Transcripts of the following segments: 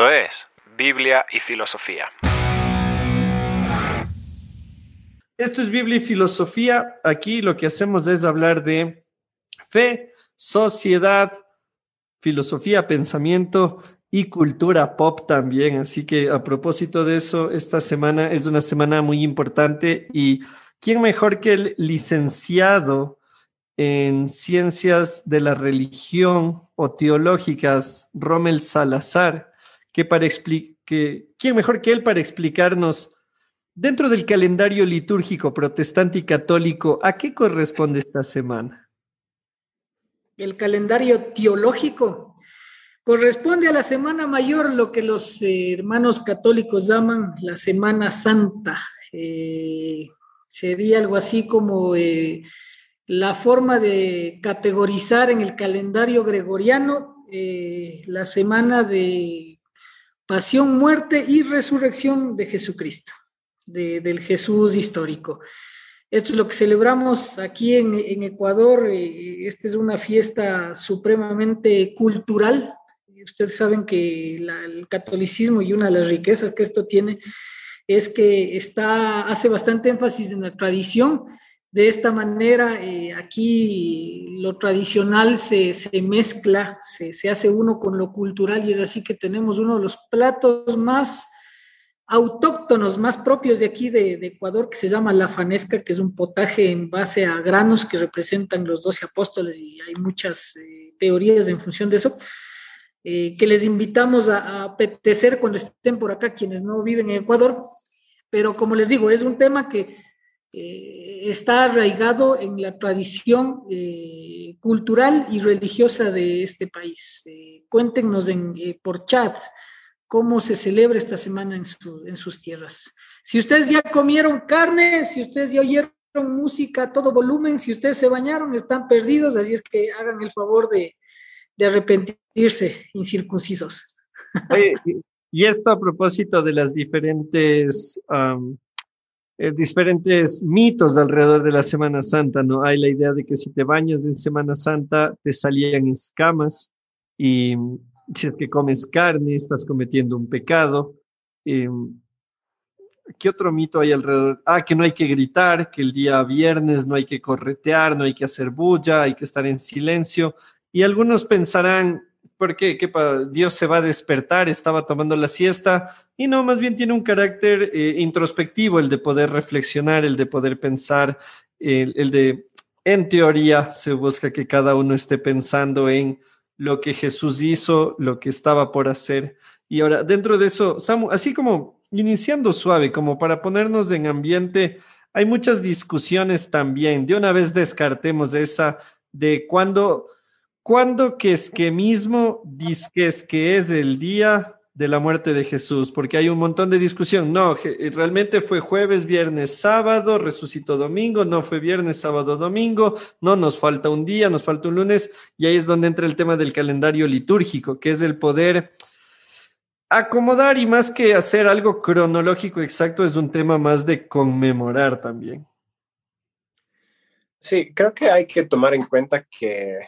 Esto es Biblia y Filosofía. Esto es Biblia y Filosofía. Aquí lo que hacemos es hablar de fe, sociedad, filosofía, pensamiento y cultura pop también. Así que a propósito de eso, esta semana es una semana muy importante y ¿quién mejor que el licenciado en ciencias de la religión o teológicas, Rommel Salazar, que para que, ¿quién mejor que él para explicarnos dentro del calendario litúrgico protestante y católico, a qué corresponde esta semana? El calendario teológico corresponde a la Semana Mayor, lo que los eh, hermanos católicos llaman la Semana Santa. Eh, sería algo así como eh, la forma de categorizar en el calendario gregoriano la semana de pasión, muerte y resurrección de Jesucristo, del Jesús histórico. Esto es lo que celebramos aquí en, Ecuador. Eh, esta es una fiesta supremamente cultural. Ustedes saben que el catolicismo y una de las riquezas que esto tiene es que está, hace bastante énfasis en la tradición, de esta manera, eh, aquí lo tradicional se, mezcla, se, hace uno con lo cultural y es así que tenemos uno de los platos más autóctonos, más propios de aquí de, Ecuador, que se llama la fanesca, que es un potaje en base a granos que representan los doce apóstoles y hay muchas eh, teorías en función de eso. Eh, que les invitamos a, a apetecer cuando estén por acá quienes no viven en Ecuador, pero como les digo, es un tema que eh, está arraigado en la tradición eh, cultural y religiosa de este país. Eh, cuéntenos en, por chat cómo se celebra esta semana en, en, sus tierras. Si ustedes ya comieron carne, si ustedes ya oyeron música a todo volumen, si ustedes se bañaron, están perdidos, así es que hagan el favor de, de arrepentirse, incircuncisos. y esto a propósito de las diferentes eh, diferentes mitos alrededor de la Semana Santa, ¿no? Hay la idea de que si te bañas en Semana Santa te salían escamas y si es que comes carne estás cometiendo un pecado. Em, ¿Qué otro mito hay alrededor? Ah, que no hay que gritar, que el día viernes no hay que corretear, no hay que hacer bulla, hay que estar en silencio. Y algunos pensarán, ¿Por qué? Dios se va a despertar, estaba tomando la siesta y no, más bien tiene un carácter eh, introspectivo, el de poder reflexionar, el de poder pensar, el, de, en teoría, se busca que cada uno esté pensando en lo que Jesús hizo, lo que estaba por hacer. Y ahora, dentro de eso, Samu, así como iniciando suave, como para ponernos en ambiente, hay muchas discusiones también. De una vez descartemos esa de cuándo ¿Cuándo que es que mismo dices que es el día de la muerte de Jesús? Porque hay un montón de discusión. No, realmente fue jueves, viernes, sábado, resucitó domingo, no fue viernes, sábado, domingo, no, nos falta un día, nos falta un lunes, y ahí es donde entra el tema del calendario litúrgico, que es el poder acomodar y más que hacer algo cronológico exacto, es un tema más de conmemorar también. Sí, creo que hay que tomar en cuenta que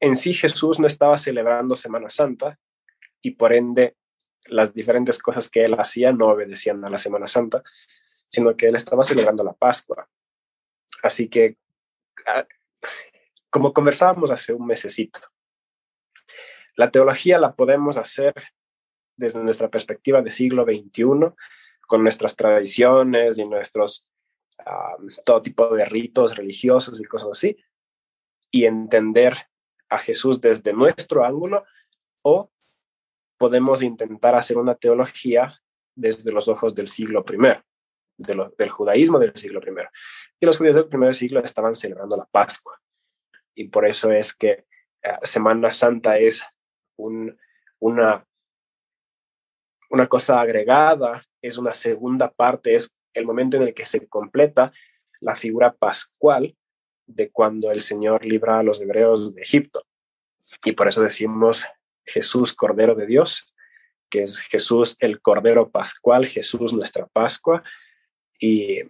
en sí Jesús no estaba celebrando Semana Santa y por ende las diferentes cosas que él hacía no obedecían a la Semana Santa, sino que él estaba celebrando la Pascua. Así que, ah, como conversábamos hace un mesecito, la teología la podemos hacer desde nuestra perspectiva de siglo XXI, con nuestras tradiciones y nuestros todo tipo de ritos religiosos y cosas así, y entender a Jesús desde nuestro ángulo, o podemos intentar hacer una teología desde los ojos del siglo I, del judaísmo del siglo I. Y los judíos del primer siglo estaban celebrando la Pascua. Y por eso es que eh, Semana Santa es un, una, una cosa agregada, es una segunda parte, es el momento en el que se completa la figura pascual de cuando el Señor libra a los hebreos de Egipto. Y por eso decimos Jesús, Cordero de Dios, que es Jesús el Cordero Pascual, Jesús nuestra Pascua. Y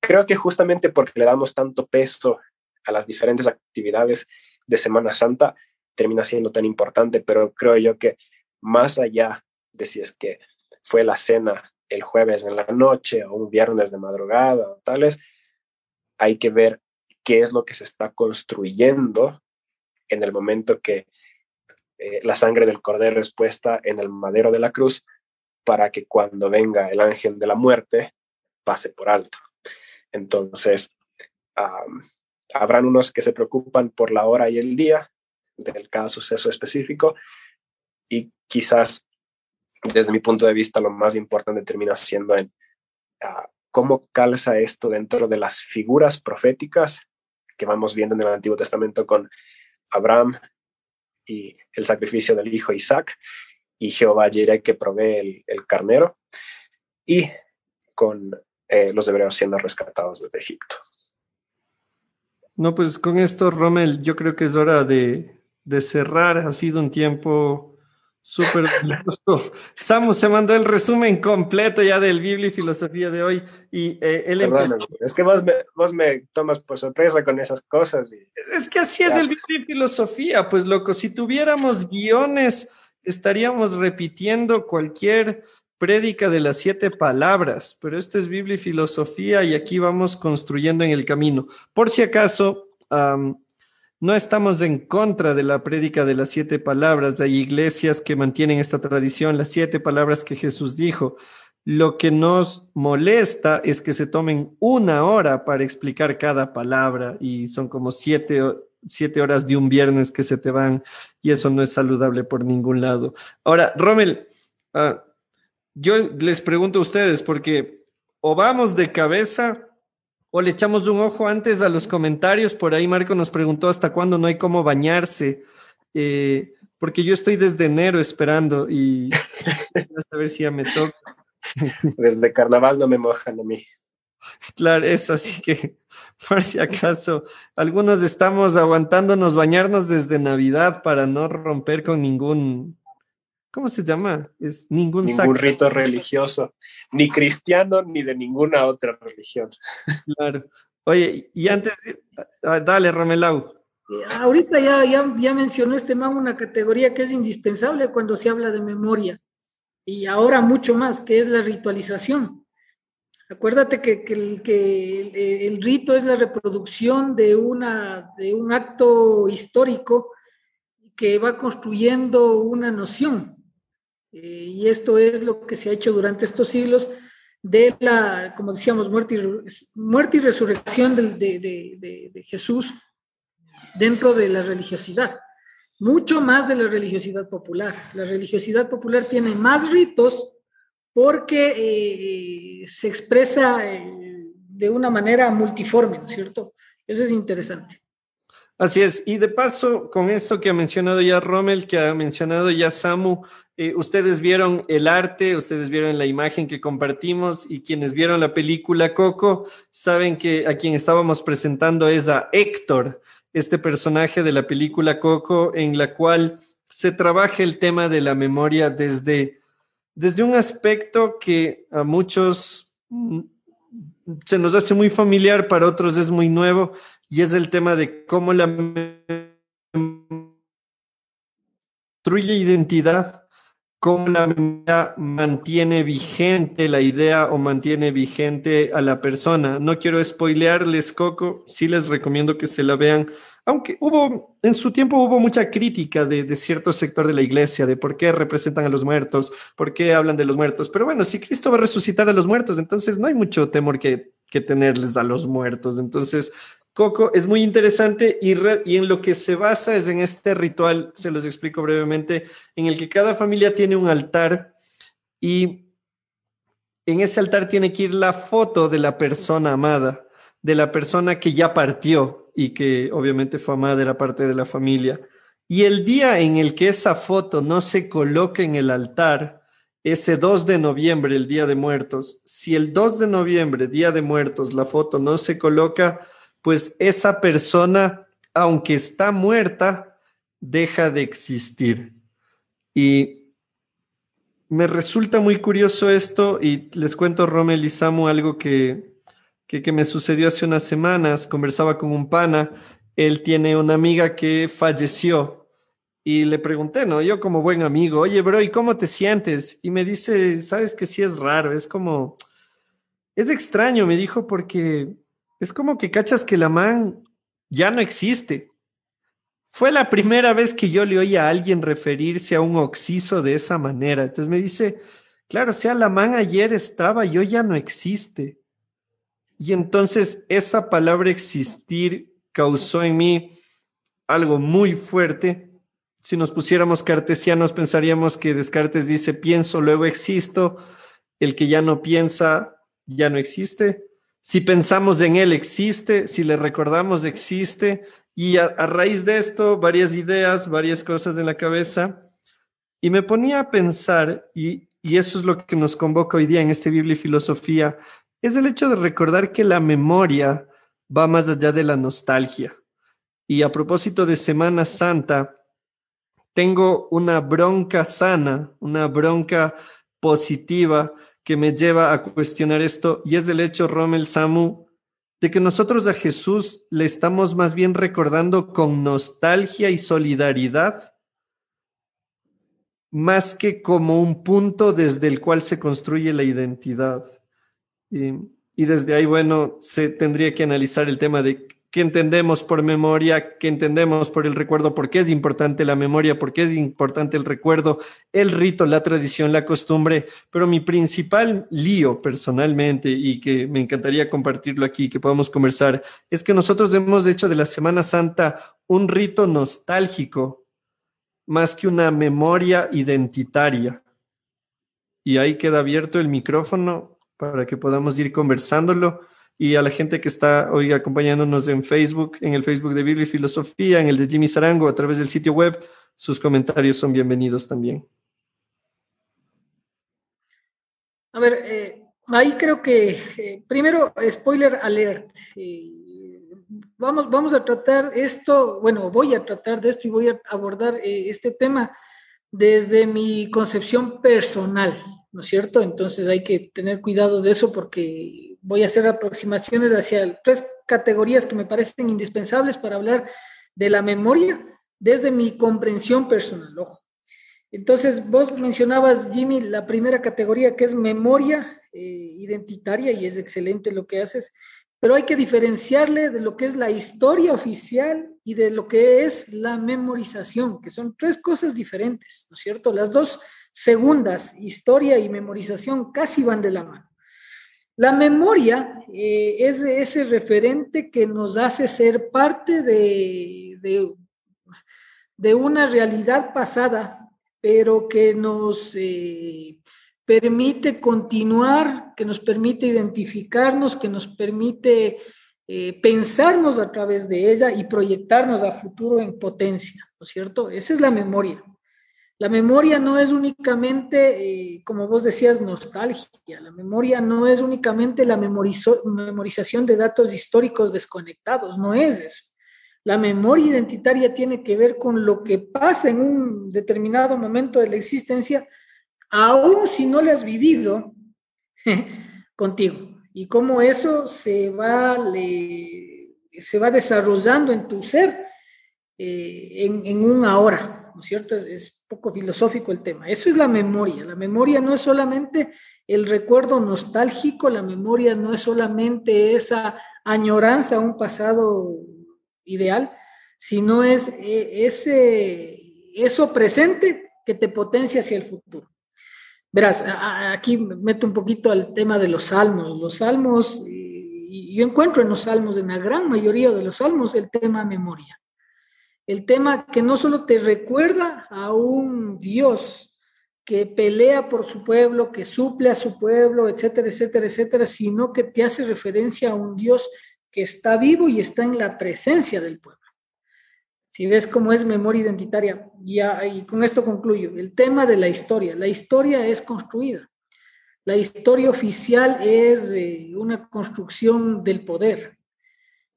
creo que justamente porque le damos tanto peso a las diferentes actividades de Semana Santa, termina siendo tan importante, pero creo yo que más allá de si es que fue la cena el jueves en la noche o un viernes de madrugada o tales, hay que ver qué es lo que se está construyendo en el momento que eh, la sangre del cordero es puesta en el madero de la cruz para que cuando venga el ángel de la muerte pase por alto. Entonces, habrán unos que se preocupan por la hora y el día del cada suceso específico y quizás desde mi punto de vista lo más importante termina siendo en ah, cómo calza esto dentro de las figuras proféticas que vamos viendo en el Antiguo Testamento con Abraham y el sacrificio del hijo Isaac y Jehová Jireh que provee el, carnero y con eh, los hebreos siendo rescatados desde Egipto. No, pues con esto, Rommel, yo creo que es hora de, de cerrar. Ha sido un tiempo Súper Samu se mandó el resumen completo ya del Biblia y filosofía de hoy. Y eh, él es que vos me, vos me, tomas por sorpresa con esas cosas. Es que así es el Biblia y filosofía. Pues loco, si tuviéramos guiones, estaríamos repitiendo cualquier prédica de las siete palabras. Pero esto es Biblia y filosofía y aquí vamos construyendo en el camino. Por si acaso, no estamos en contra de la prédica de las siete palabras. Hay iglesias que mantienen esta tradición, las siete palabras que Jesús dijo. Lo que nos molesta es que se tomen una hora para explicar cada palabra y son como siete, siete horas de un viernes que se te van y eso no es saludable por ningún lado. Ahora, Rommel, ah, yo les pregunto a ustedes porque o vamos de cabeza o le echamos un ojo antes a los comentarios. Por ahí Marco nos preguntó hasta cuándo no hay cómo bañarse. Eh, porque yo estoy desde enero esperando y a ver si ya me toca. Desde carnaval no me mojan a mí. Claro, eso, así que por si acaso, algunos estamos aguantándonos bañarnos desde Navidad para no romper con ningún ¿cómo se llama? Es ningún, ningún rito religioso, ni cristiano ni de ninguna otra religión. Claro. Oye, y antes, dale, Romelau. Ahorita ya, ya, ya mencionó este man una categoría que es indispensable cuando se habla de memoria, y ahora mucho más, que es la ritualización. Acuérdate que, que, que el, rito es la reproducción de, una, de un acto histórico que va construyendo una noción. Eh, y esto es lo que se ha hecho durante estos siglos de la, como decíamos, muerte y, muerte y resurrección de, Jesús dentro de la religiosidad. Mucho más de la religiosidad popular. La religiosidad popular tiene más ritos porque eh, se expresa eh, de una manera multiforme, ¿no es cierto? Eso es interesante. Así es. Y de paso, con esto que ha mencionado ya Rommel, que ha mencionado ya Samu, eh, ustedes vieron el arte, ustedes vieron la imagen que compartimos y quienes vieron la película Coco saben que a quien estábamos presentando es a Héctor, este personaje de la película Coco en la cual se trabaja el tema de la memoria desde, desde un aspecto que a muchos mm, se nos hace muy familiar, para otros es muy nuevo y es el tema de cómo la construye identidad cómo la mantiene vigente la idea o mantiene vigente a la persona. No quiero spoilearles, Coco, sí les recomiendo que se la vean, aunque hubo, en su tiempo hubo mucha crítica de, cierto sector de la iglesia, de por qué representan a los muertos, por qué hablan de los muertos, pero bueno, si Cristo va a resucitar a los muertos, entonces no hay mucho temor que, tenerles a los muertos. Entonces, Coco es muy interesante y, y, en lo que se basa es en este ritual, se los explico brevemente, en el que cada familia tiene un altar y en ese altar tiene que ir la foto de la persona amada, de la persona que ya partió y que obviamente fue amada, era parte de la familia. Y el día en el que esa foto no se coloca en el altar, ese 2 de noviembre, el Día de Muertos, si el 2 de noviembre, Día de Muertos, la foto no se coloca, pues esa persona, aunque está muerta, deja de existir. Y me resulta muy curioso esto y les cuento, Rommel y Samu, algo que, que, me sucedió hace unas semanas. Conversaba con un pana, él tiene una amiga que falleció Y le pregunté, ¿no? Yo como buen amigo, oye, bro, ¿y cómo te sientes? Y me dice, sabes que sí es raro, es como, es extraño, me dijo, porque es como que cachas que la man ya no existe. Fue la primera vez que yo le oí a alguien referirse a un oxiso de esa manera. Entonces me dice, claro, o sea, la man ayer estaba, yo ya no existe. Y entonces esa palabra existir causó en mí algo muy fuerte si nos pusiéramos cartesianos, pensaríamos que Descartes dice, pienso, luego existo. El que ya no piensa, ya no existe. Si pensamos en él, existe. Si le recordamos, existe. Y a, raíz de esto, varias ideas, varias cosas en la cabeza. Y me ponía a pensar, y, y eso es lo que nos convoca hoy día en este Biblia y Filosofía, es el hecho de recordar que la memoria va más allá de la nostalgia. Y a propósito de Semana Santa, tengo una bronca sana, una bronca positiva que me lleva a cuestionar esto y es el hecho, Rommel Samu, de que nosotros a Jesús le estamos más bien recordando con nostalgia y solidaridad, más que como un punto desde el cual se construye la identidad. Y, desde ahí, bueno, se tendría que analizar el tema de qué entendemos por memoria, qué entendemos por el recuerdo, por qué es importante la memoria, por qué es importante el recuerdo, el rito, la tradición, la costumbre. Pero mi principal lío personalmente y que me encantaría compartirlo aquí, que podamos conversar, es que nosotros hemos hecho de la Semana Santa un rito nostálgico más que una memoria identitaria. Y ahí queda abierto el micrófono para que podamos ir conversándolo y a la gente que está hoy acompañándonos en Facebook, en el Facebook de Biblia y Filosofía, en el de Jimmy Sarango, a través del sitio web. Sus comentarios son bienvenidos también. A ver, eh, ahí creo que eh, primero, spoiler alert. Eh, vamos, vamos a tratar esto, bueno, voy a tratar de esto y voy a abordar este tema desde mi concepción personal, ¿no es cierto? Entonces hay que tener cuidado de eso porque voy a hacer aproximaciones hacia tres categorías que me parecen indispensables para hablar de la memoria desde mi comprensión personal. Ojo. Entonces, vos mencionabas, Jimmy, la primera categoría que es memoria eh, identitaria y es excelente lo que haces, pero hay que diferenciarle de lo que es la historia oficial y de lo que es la memorización, que son tres cosas diferentes, ¿no es cierto? Las dos segundas, historia y memorización, casi van de la mano. La memoria eh, es ese referente que nos hace ser parte de, de, una realidad pasada, pero que nos eh, permite continuar, que nos permite identificarnos, que nos permite eh, pensarnos a través de ella y proyectarnos a futuro en potencia, ¿no es cierto? Esa es la memoria. La memoria no es únicamente, eh, como vos decías, nostalgia. La memoria no es únicamente la memorización de datos históricos desconectados, no es eso. La memoria identitaria tiene que ver con lo que pasa en un determinado momento de la existencia, aun si no lo has vivido contigo. Y cómo eso se va, se va desarrollando en tu ser eh, en, un ahora, ¿no es cierto? es poco filosófico el tema. Eso es la memoria. La memoria no es solamente el recuerdo nostálgico, la memoria no es solamente esa añoranza a un pasado ideal, sino es eh, ese, eso presente que te potencia hacia el futuro. Verás, aquí meto un poquito al tema de los salmos. Los salmos, y yo encuentro en los salmos, en la gran mayoría de los salmos, el tema memoria. El tema que no solo te recuerda a un Dios que pelea por su pueblo, que suple a su pueblo, etcétera, etcétera, etcétera, sino que te hace referencia a un Dios que está vivo y está en la presencia del pueblo. Si ves cómo es memoria identitaria, y con esto concluyo, el tema de la historia. La historia es construida. La historia oficial es eh, una construcción del poder,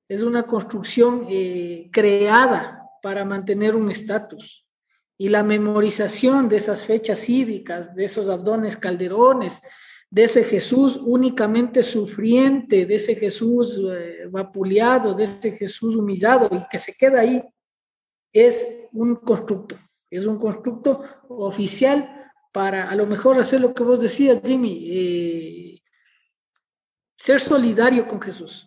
es una construcción eh, creada para mantener un estatus. Y la memorización de esas fechas cívicas, de esos abdones calderones, de ese Jesús únicamente sufriente, de ese Jesús eh, vapuleado, de ese Jesús humillado y que se queda ahí, es un constructo. Es un constructo oficial para a lo mejor hacer lo que vos decías, Jimmy, eh, ser solidario con Jesús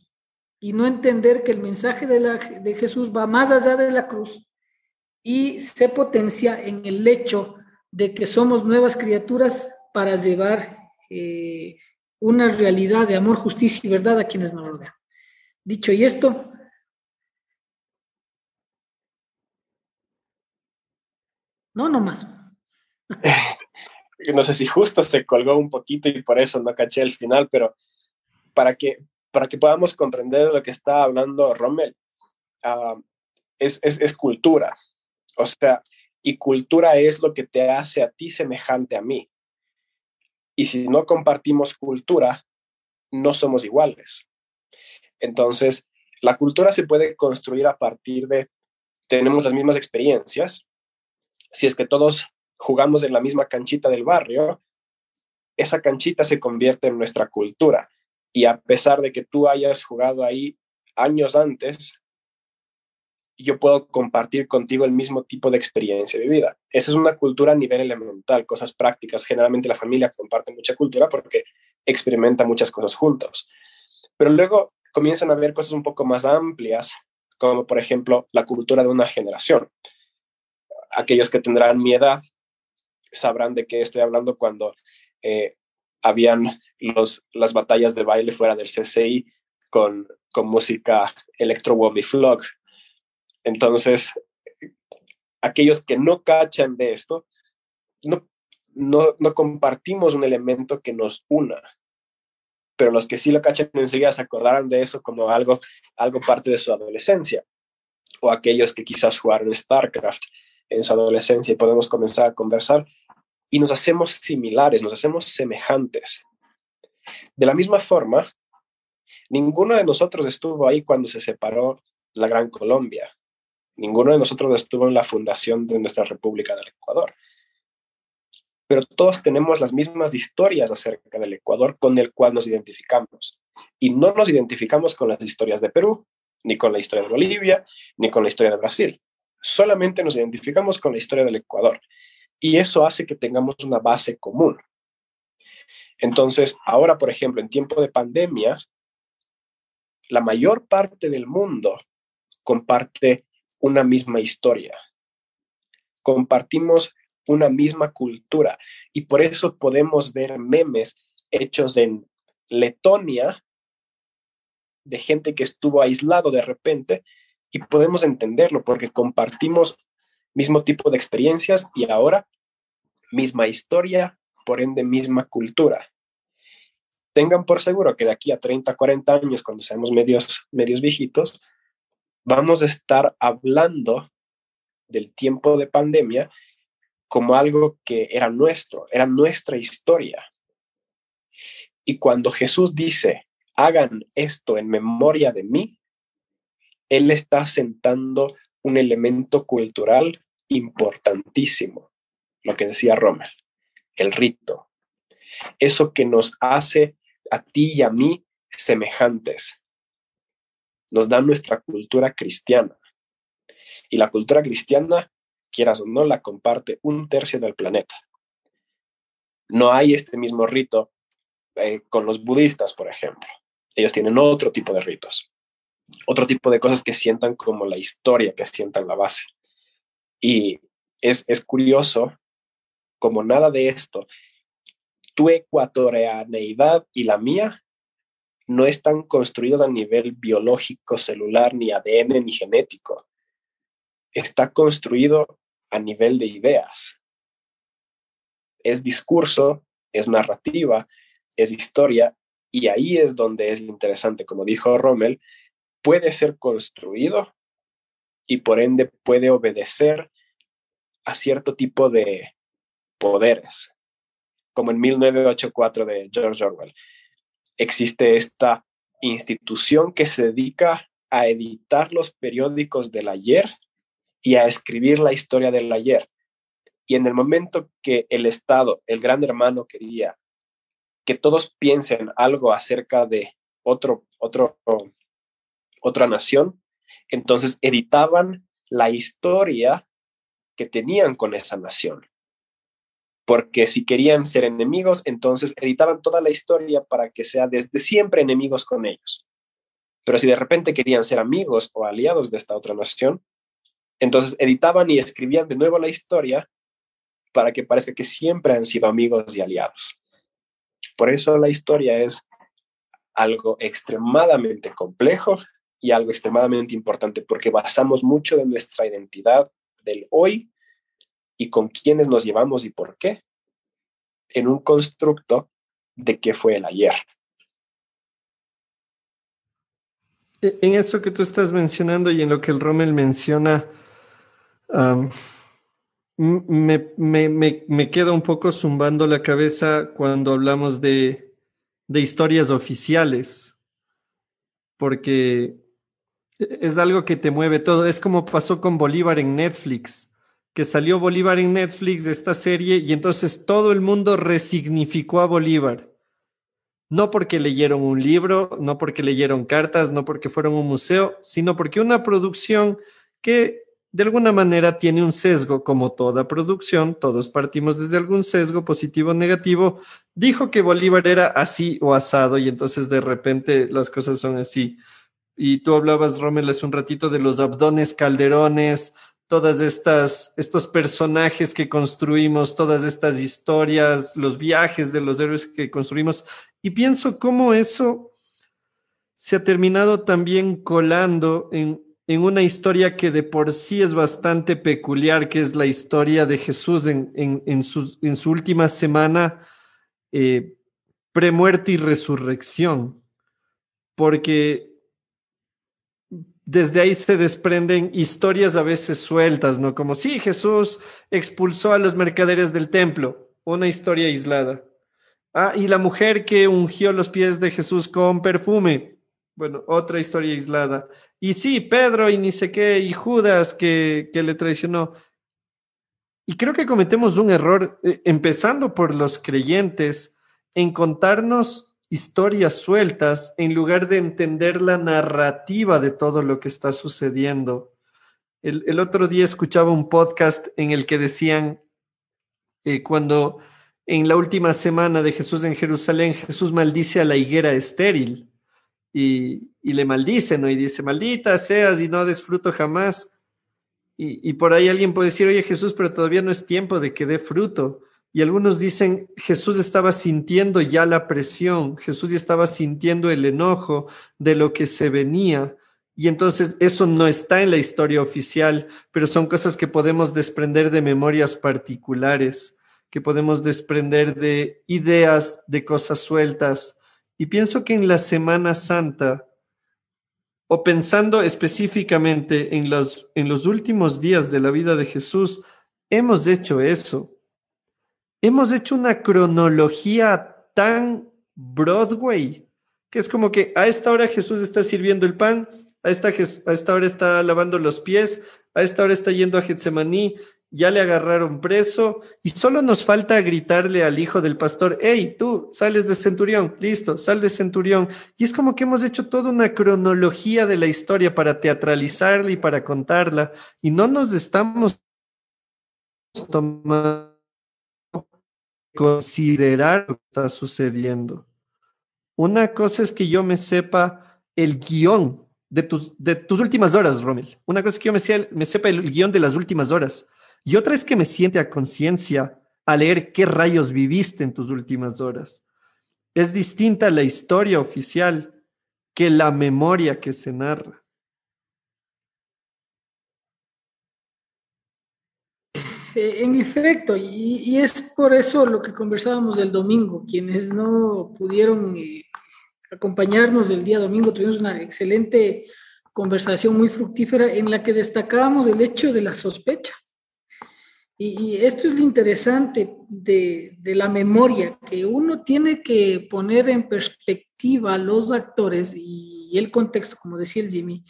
y no entender que el mensaje de, la, de Jesús va más allá de la cruz y se potencia en el hecho de que somos nuevas criaturas para llevar eh, una realidad de amor, justicia y verdad a quienes nos rodean. Dicho y esto, no, no más. No sé si justo se colgó un poquito y por eso no caché el final, pero para que, para que podamos comprender lo que está hablando Rommel, ah, es, es, es cultura. O sea, y cultura es lo que te hace a ti semejante a mí. Y si no compartimos cultura, no somos iguales. Entonces, la cultura se puede construir a partir de, tenemos las mismas experiencias. Si es que todos jugamos en la misma canchita del barrio, esa canchita se convierte en nuestra cultura. Y a pesar de que tú hayas jugado ahí años antes, yo puedo compartir contigo el mismo tipo de experiencia de vida. Esa es una cultura a nivel elemental, cosas prácticas. Generalmente la familia comparte mucha cultura porque experimenta muchas cosas juntos. Pero luego comienzan a haber cosas un poco más amplias, como por ejemplo la cultura de una generación. Aquellos que tendrán mi edad sabrán de qué estoy hablando cuando eh, habían los, las batallas de baile fuera del CCI con, con música electro womby flock. Entonces, aquellos que no cachan de esto, no, no, no compartimos un elemento que nos una, pero los que sí lo cachan enseguida se acordarán de eso como algo, algo parte de su adolescencia, o aquellos que quizás jugaron StarCraft en su adolescencia y podemos comenzar a conversar y nos hacemos similares, nos hacemos semejantes. De la misma forma, ninguno de nosotros estuvo ahí cuando se separó la Gran Colombia. Ninguno de nosotros estuvo en la fundación de nuestra República del Ecuador. Pero todos tenemos las mismas historias acerca del Ecuador con el cual nos identificamos. Y no nos identificamos con las historias de Perú, ni con la historia de Bolivia, ni con la historia de Brasil. Solamente nos identificamos con la historia del Ecuador. Y eso hace que tengamos una base común. Entonces, ahora, por ejemplo, en tiempo de pandemia, la mayor parte del mundo comparte una misma historia. Compartimos una misma cultura y por eso podemos ver memes hechos en Letonia de gente que estuvo aislado de repente y podemos entenderlo porque compartimos mismo tipo de experiencias y ahora misma historia, por ende misma cultura. Tengan por seguro que de aquí a 30, 40 años, cuando seamos medios, medios viejitos, vamos a estar hablando del tiempo de pandemia como algo que era nuestro, era nuestra historia. Y cuando Jesús dice, hagan esto en memoria de mí, Él está sentando un elemento cultural importantísimo, lo que decía Romer, el rito. Eso que nos hace a ti y a mí semejantes nos da nuestra cultura cristiana. Y la cultura cristiana, quieras o no, la comparte un tercio del planeta. No hay este mismo rito eh, con los budistas, por ejemplo. Ellos tienen otro tipo de ritos, otro tipo de cosas que sientan como la historia, que sientan la base. Y es, es curioso como nada de esto, tu ecuatorianeidad y la mía no están construidos a nivel biológico, celular, ni ADN, ni genético. Está construido a nivel de ideas. Es discurso, es narrativa, es historia, y ahí es donde es interesante, como dijo Rommel, puede ser construido y por ende puede obedecer a cierto tipo de poderes, como en 1984 de George Orwell existe esta institución que se dedica a editar los periódicos del ayer y a escribir la historia del ayer. Y en el momento que el Estado, el gran hermano, quería que todos piensen algo acerca de otro, otro, otra nación, entonces editaban la historia que tenían con esa nación. Porque si querían ser enemigos, entonces editaban toda la historia para que sea desde siempre enemigos con ellos. Pero si de repente querían ser amigos o aliados de esta otra nación, entonces editaban y escribían de nuevo la historia para que parezca que siempre han sido amigos y aliados. Por eso la historia es algo extremadamente complejo y algo extremadamente importante porque basamos mucho de nuestra identidad del hoy y con quiénes nos llevamos y por qué en un constructo de qué fue el ayer. E, en eso que tú estás mencionando y en lo que el Rommel menciona, me, me, me, queda un poco zumbando la cabeza cuando hablamos de, de historias oficiales, porque es algo que te mueve todo. Es como pasó con Bolívar en Netflix, que salió Bolívar en Netflix de esta serie y entonces todo el mundo resignificó a Bolívar. No porque leyeron un libro, no porque leyeron cartas, no porque fueron a un museo, sino porque una producción que de alguna manera tiene un sesgo, como toda producción, todos partimos desde algún sesgo positivo o negativo, dijo que Bolívar era así o asado y entonces de repente las cosas son así. Y tú hablabas, Rommel, hace un ratito de los abdones calderones, todas estas, estos personajes que construimos, todas estas historias, los viajes de los héroes que construimos. Y pienso cómo eso se ha terminado también colando en en una historia que de por sí es bastante peculiar, que es la historia de Jesús en, en, su, en su, última semana eh, premuerte y resurrección, porque desde ahí se desprenden historias a veces sueltas, ¿no? Como si Jesús expulsó a los mercaderes del templo, una historia aislada. Ah, y la mujer que ungió los pies de Jesús con perfume, bueno, otra historia aislada. Y sí, Pedro y ni sé qué, y Judas que, que le traicionó. Y creo que cometemos un error, eh, empezando por los creyentes, en contarnos historias sueltas en lugar de entender la narrativa de todo lo que está sucediendo. El, otro día escuchaba un podcast en el que decían, eh, cuando en la última semana de Jesús en Jerusalén, Jesús maldice a la higuera estéril y, le maldice, ¿no? Y dice, maldita seas y no desfruto jamás. Y, y, por ahí alguien puede decir, oye Jesús, pero todavía no es tiempo de que dé fruto. Y algunos dicen, Jesús estaba sintiendo ya la presión, Jesús ya estaba sintiendo el enojo de lo que se venía. Y entonces eso no está en la historia oficial, pero son cosas que podemos desprender de memorias particulares, que podemos desprender de ideas, de cosas sueltas, y pienso que en la Semana Santa, o pensando específicamente en los, en los últimos días de la vida de Jesús, hemos hecho eso. Hemos hecho una cronología tan Broadway, que es como que a esta hora Jesús está sirviendo el pan, a esta, a esta hora está lavando los pies, a esta hora está yendo a Getsemaní, ya le agarraron preso y solo nos falta gritarle al hijo del pastor, hey, tú sales de centurión, listo, sal de centurión. Y es como que hemos hecho toda una cronología de la historia para teatralizarla y para contarla y no nos estamos tomando considerar lo que está sucediendo. Una cosa es que yo me sepa el guion de tus, de tus últimas horas, Romel. Una cosa es que yo me, me sepa el guion de las últimas horas y otra es que me siente a conciencia a leer qué rayos viviste en tus últimas horas. Es distinta la historia oficial que la memoria que se narra. Eh, en efecto, y, es por eso lo que conversábamos del domingo. Quienes no pudieron eh, acompañarnos el día domingo, tuvimos una excelente conversación muy fructífera en la que destacábamos el hecho de la sospecha. Y, esto es lo interesante de, la memoria, que uno tiene que poner en perspectiva los actores y, el contexto, como decía el Jimmy,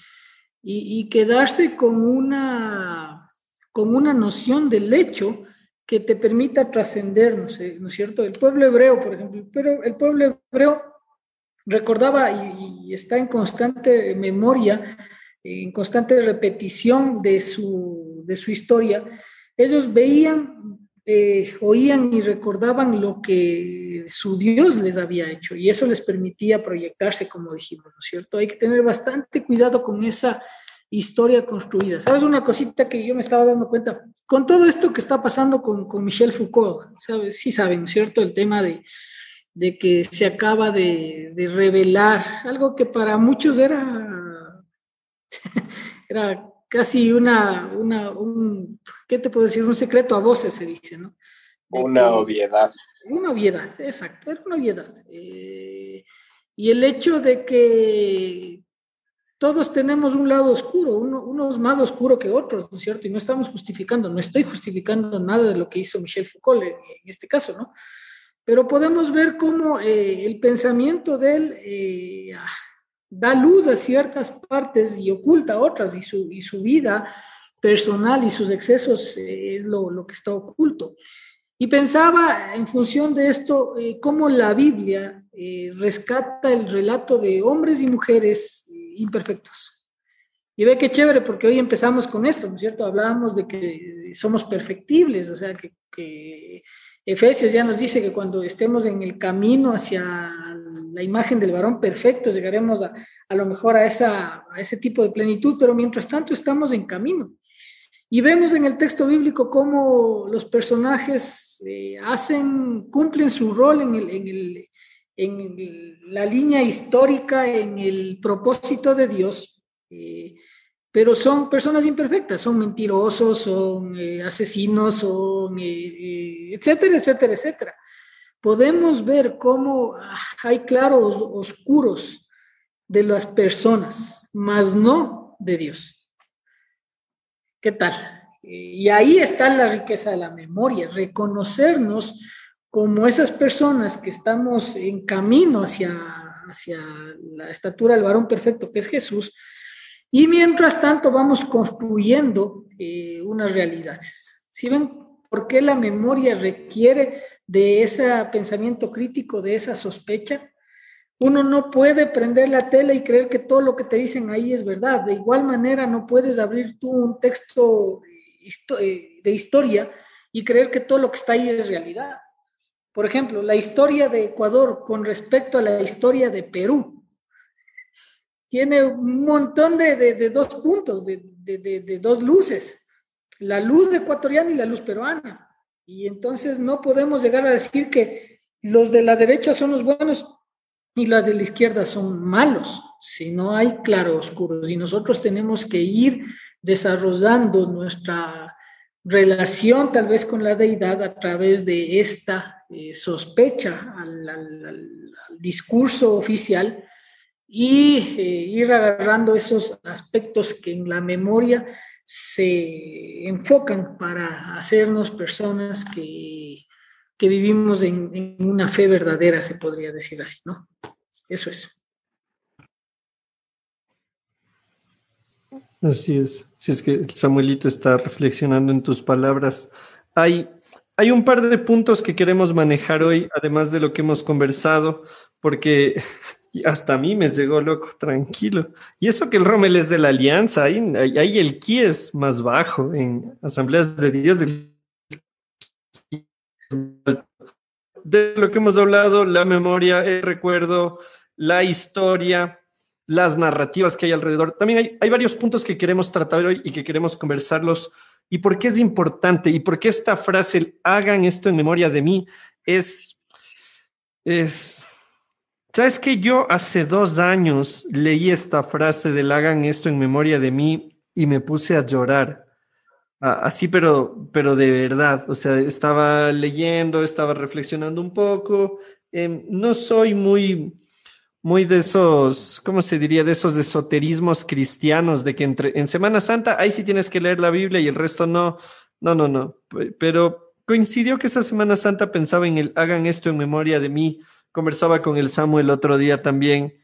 y, quedarse con una, con una noción del hecho que te permita trascender, ¿no, ¿no es cierto? El pueblo hebreo, por ejemplo, pero el pueblo hebreo recordaba y, está en constante memoria, en constante repetición de su, de su historia, ellos veían, eh, oían y recordaban lo que su Dios les había hecho y eso les permitía proyectarse, como dijimos, ¿no es cierto? Hay que tener bastante cuidado con esa historia construida. ¿Sabes una cosita que yo me estaba dando cuenta? Con todo esto que está pasando con, con Michel Foucault, ¿sabes? Sí saben, ¿cierto? El tema de, de que se acaba de, de, revelar algo que para muchos era, era casi una, una un, ¿qué te puedo decir? Un secreto a voces, se dice, ¿no? De una que, obviedad. Una obviedad, exacto, era una obviedad. Eh, y el hecho de que todos tenemos un lado oscuro, uno, unos más oscuro que otros, ¿no es cierto? Y no estamos justificando, no estoy justificando nada de lo que hizo Michel Foucault en, en este caso, ¿no? Pero podemos ver cómo eh, el pensamiento de él eh, da luz a ciertas partes y oculta otras, y su, y su vida personal y sus excesos eh, es lo, lo, que está oculto. Y pensaba en función de esto, cómo la Biblia rescata el relato de hombres y mujeres imperfectos. Y ve qué chévere, porque hoy empezamos con esto, ¿no es cierto? Hablábamos de que somos perfectibles, o sea, que, Efesios ya nos dice que cuando estemos en el camino hacia la imagen del varón perfecto, llegaremos a, a lo mejor a, esa, a ese tipo de plenitud, pero mientras tanto estamos en camino. Y vemos en el texto bíblico cómo los personajes eh, hacen, cumplen su rol en el, en la línea histórica, en el propósito de Dios, eh, pero son personas imperfectas, son mentirosos, son eh, asesinos, son, eh, eh etcétera, etcétera, etcétera. Podemos ver cómo hay claros oscuros de las personas, mas no de Dios. ¿Qué tal? Y ahí está la riqueza de la memoria, reconocernos como esas personas que estamos en camino hacia, hacia la estatura del varón perfecto, que es Jesús, y mientras tanto vamos construyendo eh, unas realidades. ¿Sí ven por qué la memoria requiere de ese pensamiento crítico, de esa sospecha? Uno no puede prender la tela y creer que todo lo que te dicen ahí es verdad. De igual manera, no puedes abrir tú un texto eh, de historia y creer que todo lo que está ahí es realidad. Por ejemplo, la historia de Ecuador con respecto a la historia de Perú tiene un montón de, de, de dos puntos, de, de, dos luces, la luz ecuatoriana y la luz peruana. Y entonces no podemos llegar a decir que los de la derecha son los buenos y los de la izquierda son malos, si no hay claroscuros. Y nosotros tenemos que ir desarrollando nuestra relación tal vez con la deidad a través de esta eh, sospecha al, discurso oficial y eh, ir agarrando esos aspectos que en la memoria se enfocan para hacernos personas que, que vivimos en, una fe verdadera, se podría decir así, ¿no? Eso es. Así es. Si es que Samuelito está reflexionando en tus palabras. Hay hay un par de puntos que queremos manejar hoy, además de lo que hemos conversado, porque hasta a mí me llegó loco, tranquilo. Y eso que el Rommel es de la Alianza, ahí, el ki es más bajo en asambleas de Dios. De lo que hemos hablado, la memoria, el recuerdo, la historia, las narrativas que hay alrededor. También hay, hay varios puntos que queremos tratar hoy y que queremos conversarlos ¿Y por qué es importante? ¿Y por qué esta frase, hagan esto en memoria de mí, es, es, sabes que yo hace dos años leí esta frase del hagan esto en memoria de mí y me puse a llorar. Así, pero, pero de verdad, o sea, estaba leyendo, estaba reflexionando un poco. Eh, no soy muy, muy de esos, ¿cómo se diría? De esos esoterismos cristianos, de que entre, en Semana Santa ahí sí tienes que leer la Biblia y el resto no. No, no, no. Pero coincidió que esa Semana Santa pensaba en el hagan esto en memoria de mí. Conversaba con el Samuel otro día también.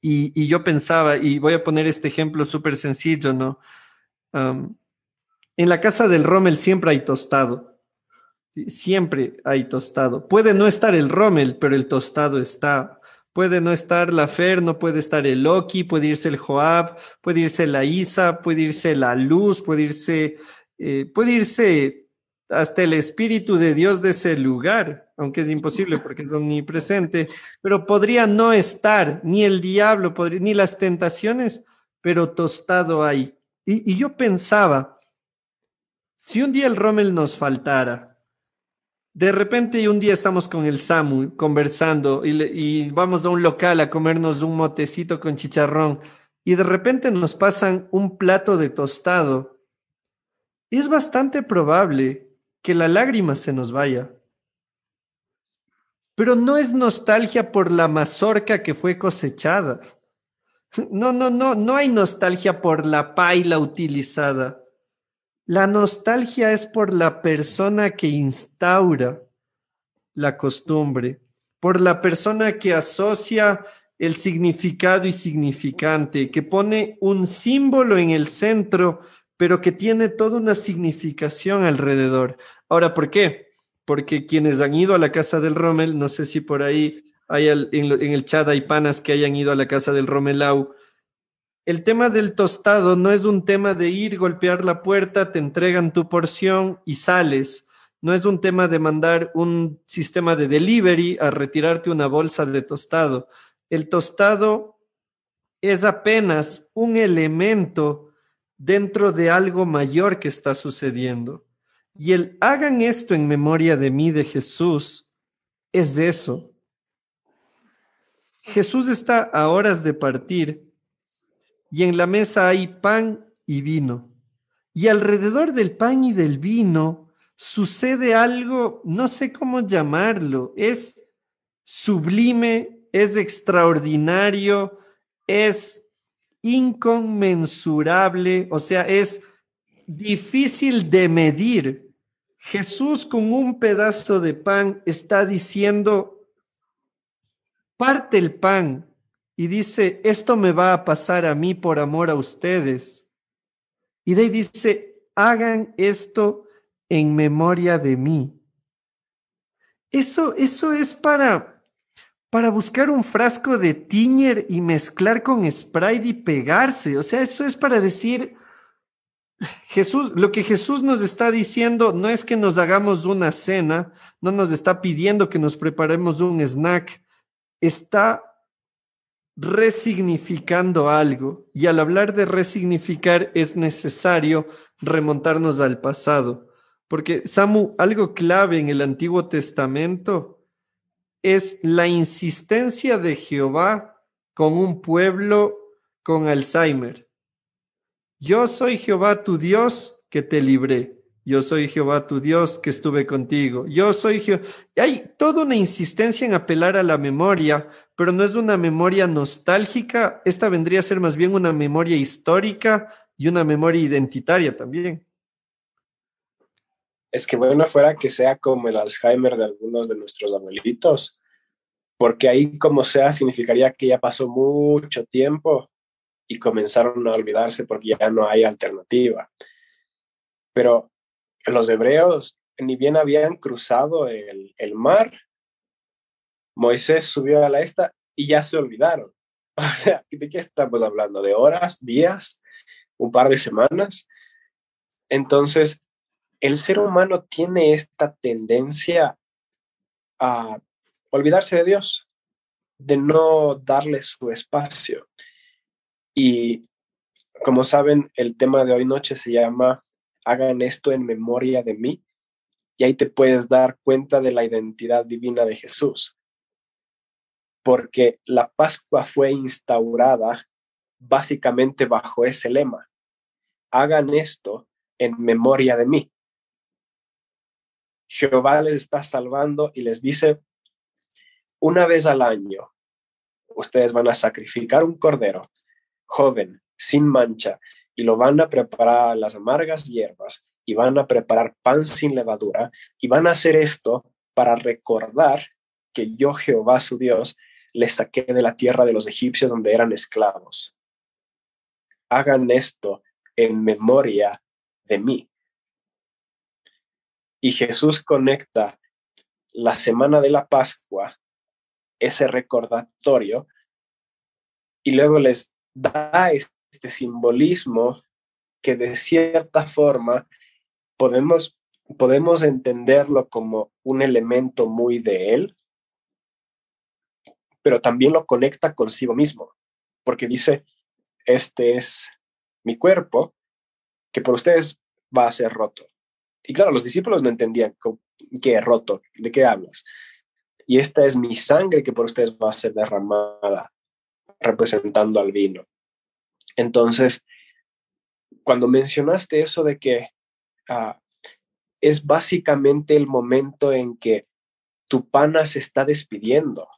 Y, y yo pensaba, y voy a poner este ejemplo súper sencillo, ¿no? En la casa del Rommel siempre hay tostado. Siempre hay tostado. Puede no estar el Rommel, pero el tostado está. Puede no estar la Fer, no puede estar el Loki, puede irse el Joab, puede irse la Isa, puede irse la Luz, puede irse eh, puede irse hasta el Espíritu de Dios de ese lugar, aunque es imposible porque es omnipresente, pero podría no estar, ni el diablo, ni las tentaciones, pero tostado. Y, y yo pensaba, si un día el Rommel nos faltara, de repente un día estamos con el Samu conversando y, y, vamos a un local a comernos un motecito con chicharrón y de repente nos pasan un plato de tostado. Y es bastante probable que la lágrima se nos vaya. Pero no es nostalgia por la mazorca que fue cosechada. No, no, no, no hay nostalgia por la paila utilizada. La nostalgia es por la persona que instaura la costumbre, por la persona que asocia el significado y significante, que pone un símbolo en el centro, pero que tiene toda una significación alrededor. Ahora, ¿por qué? Porque quienes han ido a la casa del Rommel, no sé si por ahí hay en, el chat hay panas que hayan ido a la casa del Romelau, el tema del tostado no es un tema de ir, golpear la puerta, te entregan tu porción y sales. No es un tema de mandar un sistema de delivery a retirarte una bolsa de tostado. El tostado es apenas un elemento dentro de algo mayor que está sucediendo. Y el hagan esto en memoria de mí, de Jesús, es eso. Jesús está a horas de partir y en la mesa hay pan y vino. Y alrededor del pan y del vino sucede algo, no sé cómo llamarlo, es sublime, es extraordinario, es inconmensurable, o sea, es difícil de medir. Jesús con un pedazo de pan está diciendo, parte el pan, y dice, esto me va a pasar a mí por amor a ustedes. Y de ahí dice, hagan esto en memoria de mí. Eso, eso es para, para buscar un frasco de tiñer y mezclar con Sprite y pegarse. O sea, eso es para decir, Jesús, lo que Jesús nos está diciendo no es que nos hagamos una cena, no nos está pidiendo que nos preparemos un snack, está resignificando algo. Y al hablar de resignificar es necesario remontarnos al pasado. Porque, Samu, algo clave en el Antiguo Testamento es la insistencia de Jehová con un pueblo con Alzheimer. Yo soy Jehová tu Dios que te libré. Yo soy Jehová tu Dios que estuve contigo. Yo soy Jehová. Hay toda una insistencia en apelar a la memoria, pero no es una memoria nostálgica. Esta vendría a ser más bien una memoria histórica y una memoria identitaria también. Es que bueno fuera que sea como el Alzheimer de algunos de nuestros abuelitos, porque ahí como sea significaría que ya pasó mucho tiempo y comenzaron a olvidarse porque ya no hay alternativa. Pero los hebreos ni bien habían cruzado el, mar, Moisés subió a la esta y ya se olvidaron. O sea, ¿de qué estamos hablando? ¿De horas, días, un par de semanas? Entonces, el ser humano tiene esta tendencia a olvidarse de Dios, de no darle su espacio. Y como saben, el tema de hoy noche se llama hagan esto en memoria de mí. Y ahí te puedes dar cuenta de la identidad divina de Jesús. Porque la Pascua fue instaurada básicamente bajo ese lema. Hagan esto en memoria de mí. Jehová les está salvando y les dice, una vez al año, ustedes van a sacrificar un cordero joven, sin mancha, y lo van a preparar las amargas hierbas y van a preparar pan sin levadura y van a hacer esto para recordar que yo Jehová su Dios les saqué de la tierra de los egipcios donde eran esclavos. Hagan esto en memoria de mí. Y Jesús conecta la semana de la Pascua, ese recordatorio, y luego les da este simbolismo que de cierta forma podemos, podemos entenderlo como un elemento muy de Él, pero también lo conecta consigo mismo, porque dice, este es mi cuerpo, que por ustedes va a ser roto. Y claro, los discípulos no entendían qué es roto, de qué hablas. Y esta es mi sangre que por ustedes va a ser derramada, representando al vino. Entonces, cuando mencionaste eso de que ah, es básicamente el momento en que tu pana se está despidiendo.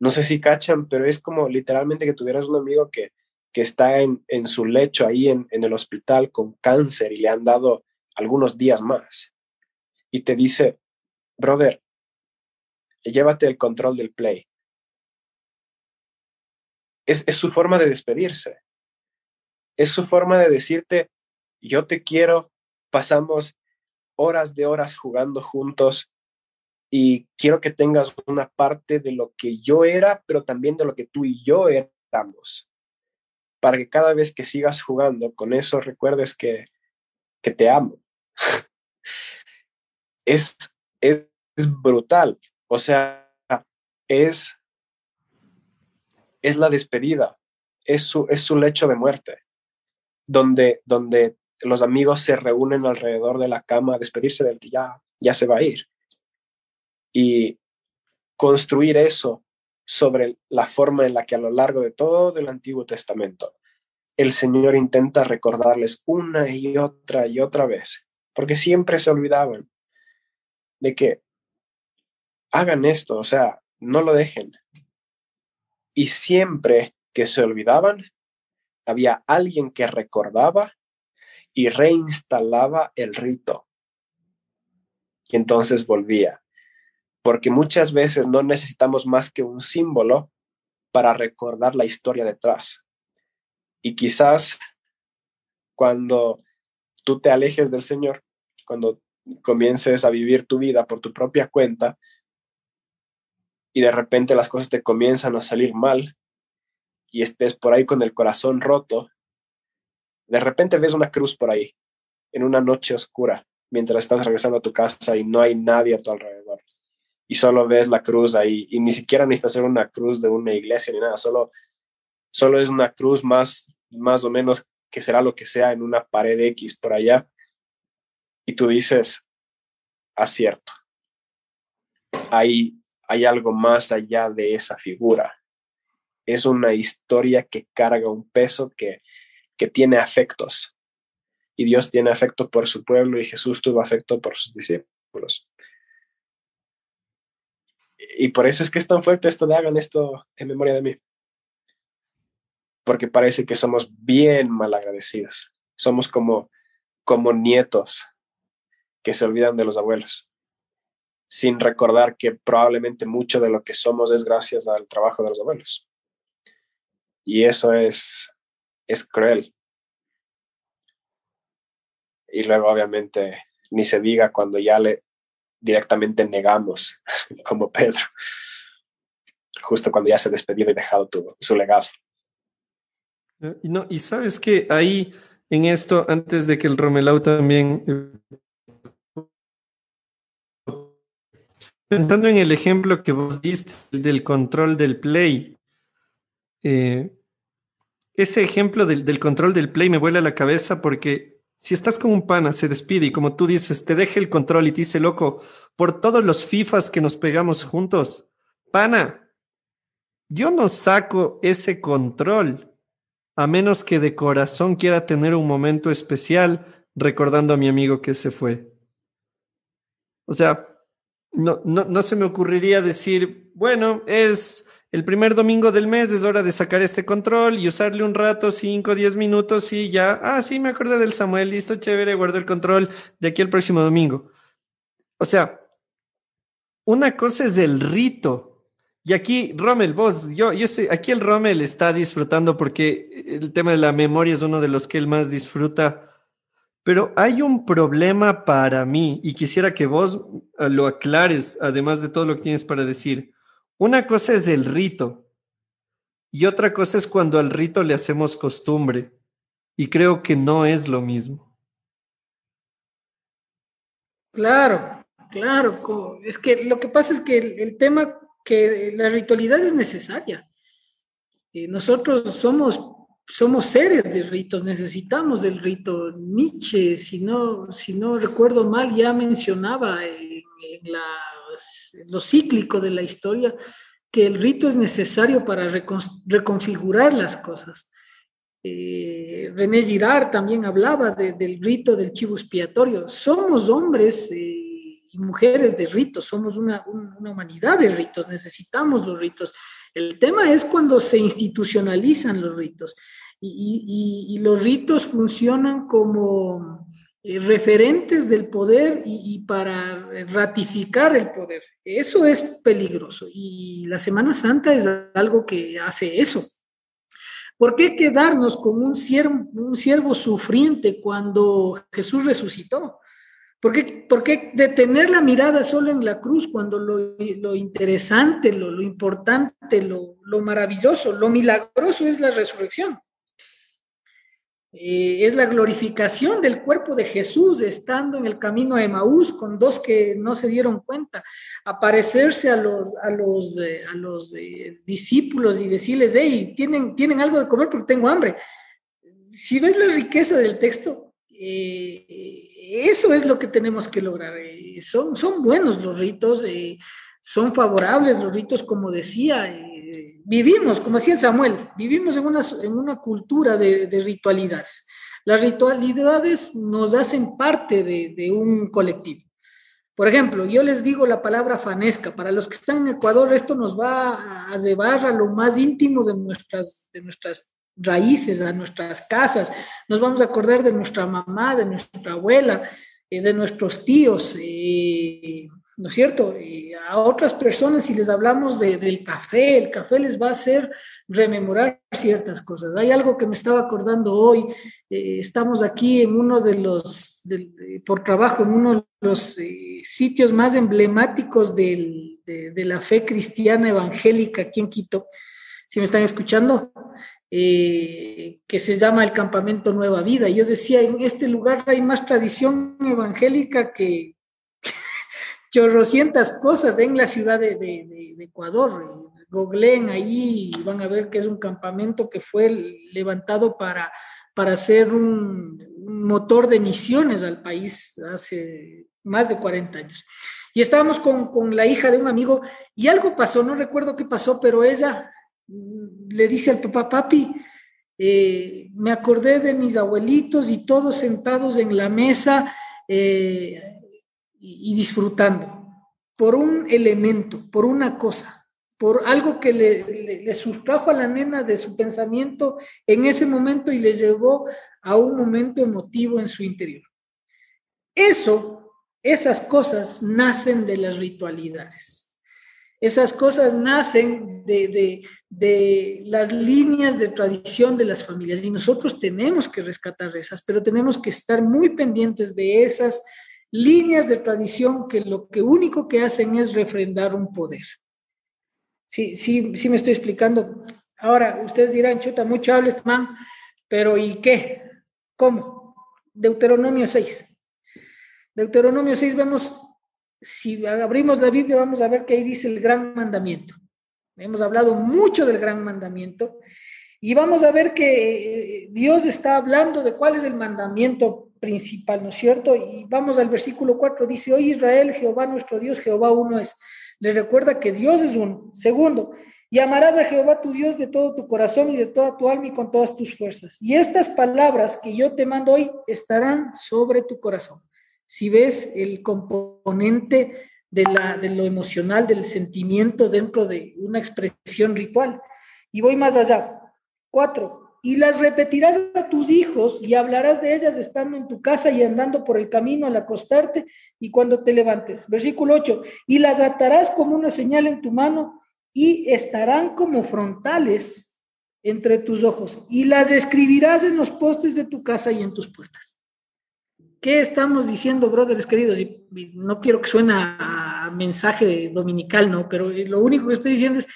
No sé si cachan, pero es como literalmente que tuvieras un amigo que, que está en, en, su lecho ahí en, en el hospital con cáncer y le han dado algunos días más. Y te dice, brother, llévate el control del play. Es, es, su forma de despedirse. Es su forma de decirte, yo te quiero, pasamos horas de horas jugando juntos y quiero que tengas una parte de lo que yo era, pero también de lo que tú y yo éramos, para que cada vez que sigas jugando con eso recuerdes que, que te amo. es, es, es brutal, o sea, es, es la despedida, es su, es su lecho de muerte, donde, donde los amigos se reúnen alrededor de la cama a despedirse del que ya, ya se va a ir. Y construir eso sobre la forma en la que a lo largo de todo el Antiguo Testamento el Señor intenta recordarles una y otra y otra vez, porque siempre se olvidaban de que hagan esto, o sea, no lo dejen. Y siempre que se olvidaban, había alguien que recordaba y reinstalaba el rito. Y entonces volvía. Porque muchas veces no necesitamos más que un símbolo para recordar la historia detrás. Y quizás cuando tú te alejes del Señor, cuando comiences a vivir tu vida por tu propia cuenta y de repente las cosas te comienzan a salir mal y estés por ahí con el corazón roto, de repente ves una cruz por ahí, en una noche oscura, mientras estás regresando a tu casa y no hay nadie a tu alrededor. Y solo ves la cruz ahí, y ni siquiera necesitas ser una cruz de una iglesia ni nada, solo, solo es una cruz más, más o menos que será lo que sea en una pared X por allá. Y tú dices, acierto. Hay, hay algo más allá de esa figura. Es una historia que carga un peso que, que tiene afectos. Y Dios tiene afecto por su pueblo y Jesús tuvo afecto por sus discípulos. Y por eso es que es tan fuerte esto de hagan esto en memoria de mí. Porque parece que somos bien mal agradecidos. Somos como, como nietos que se olvidan de los abuelos, sin recordar que probablemente mucho de lo que somos es gracias al trabajo de los abuelos. Y eso es, es cruel. Y luego, obviamente, ni se diga cuando ya le directamente negamos, como Pedro, justo cuando ya se despedido y dejado tu, su legado. Eh, no, y sabes que ahí en esto, antes de que el Romelau también pensando en el ejemplo que vos diste del control del play, eh, ese ejemplo del, del, control del play me vuela la cabeza porque si estás con un pana, se despide y como tú dices, te deja el control y te dice, loco, por todos los FIFAs que nos pegamos juntos, pana, yo no saco ese control a menos que de corazón quiera tener un momento especial recordando a mi amigo que se fue. O sea, no, no, no se me ocurriría decir, bueno, es el primer domingo del mes es hora de sacar este control y usarle un rato, 5, 10 minutos y ya, ah, sí, me acordé del Samuel, listo, chévere, guardo el control de aquí al próximo domingo. O sea, una cosa es el rito. Y aquí, Rommel, vos, yo, yo sé, aquí el Rommel está disfrutando porque el tema de la memoria es uno de los que él más disfruta. Pero hay un problema para mí y quisiera que vos lo aclares, además de todo lo que tienes para decir. Una cosa es el rito y otra cosa es cuando al rito le hacemos costumbre. Y creo que no es lo mismo. Claro, claro. Es que lo que pasa es que el, tema que la ritualidad es necesaria. Eh, nosotros somos, somos seres de ritos, necesitamos del rito. Nietzsche, si no, si no recuerdo mal, ya mencionaba en, lo cíclico de la historia que el rito es necesario para reconfigurar las cosas. Eh, René Girard también hablaba del rito del chivo expiatorio. Somos hombres eh, y mujeres de ritos, somos una, humanidad de ritos, necesitamos los ritos. El tema es cuando se institucionalizan los ritos y, los ritos funcionan como eh, referentes del poder y, para ratificar el poder. Eso es peligroso y la Semana Santa es algo que hace eso. ¿Por qué quedarnos con un siervo, un siervo sufriente cuando Jesús resucitó? ¿Por qué, detener la mirada solo en la cruz cuando lo, interesante, lo, importante, lo, lo maravilloso, lo milagroso es la resurrección? Eh, es la glorificación del cuerpo de Jesús estando en el camino a Emaús con dos que no se dieron cuenta, aparecerse a los, a los, eh, a los eh, discípulos y decirles, hey, ¿tienen, tienen algo de comer porque tengo hambre. Si ves la riqueza del texto, eso es lo que tenemos que lograr. son, son buenos los ritos, son favorables los ritos, como decía vivimos, como decía Samuel, vivimos en una, en una cultura de, ritualidades. Las ritualidades nos hacen parte de, un colectivo. Por ejemplo, yo les digo la palabra fanesca. Para los que están en Ecuador, esto nos va a llevar a lo más íntimo de nuestras, de nuestras raíces, a nuestras casas. Nos vamos a acordar de nuestra mamá, de nuestra abuela, eh, de nuestros tíos. Eh, ¿no es cierto? A otras personas, si les hablamos del café, el café les va a hacer rememorar ciertas cosas. Hay algo que me estaba acordando hoy, eh, estamos aquí en uno de los, por trabajo, en uno de los sitios más emblemáticos de, la fe cristiana evangélica aquí en Quito, si me están escuchando, eh, que se llama el Campamento Nueva Vida. Yo decía, en este lugar hay más tradición evangélica que, chorrocientas cosas en la ciudad de, Ecuador. Googleen ahí y van a ver que es un campamento que fue levantado para, para ser un, motor de misiones al país hace más de 40 años. Y estábamos con, la hija de un amigo y algo pasó, no recuerdo qué pasó, pero ella le dice al papá, papi, eh, me acordé de mis abuelitos y todos sentados en la mesa. Eh, y, disfrutando por un elemento, por una cosa, por algo que le, le, sustrajo a la nena de su pensamiento en ese momento y le llevó a un momento emotivo en su interior. Eso, esas cosas nacen de las ritualidades. Esas cosas nacen de, de, de, las líneas de tradición de las familias y nosotros tenemos que rescatar esas, pero tenemos que estar muy pendientes de esas líneas de tradición que lo que único que hacen es refrendar un poder. Sí, sí, sí me estoy explicando. Ahora, ustedes dirán, chuta, mucho habla este man, pero ¿y qué? ¿Cómo? Deuteronomio 6. Deuteronomio 6 vemos, si abrimos la Biblia, vamos a ver que ahí dice el gran mandamiento. Hemos hablado mucho del gran mandamiento y vamos a ver que eh, Dios está hablando de cuál es el mandamiento principal, ¿no es cierto? Y vamos al versículo 4, dice, hoy Israel, Jehová nuestro Dios, Jehová uno es. Le recuerda que Dios es uno. Segundo, y amarás a Jehová tu Dios de todo tu corazón y de toda tu alma y con todas tus fuerzas. Y estas palabras que yo te mando hoy estarán sobre tu corazón. Si ves el componente de, la, de lo emocional, del sentimiento dentro de una expresión ritual. Y voy más allá. Cuatro, y las repetirás a tus hijos y hablarás de ellas estando en tu casa y andando por el camino al acostarte y cuando te levantes. Versículo 8, y las atarás como una señal en tu mano y estarán como frontales entre tus ojos y las escribirás en los postes de tu casa y en tus puertas. ¿Qué estamos diciendo, brothers queridos? Y no quiero que suene a mensaje dominical, ¿no? Pero lo único que estoy diciendo es,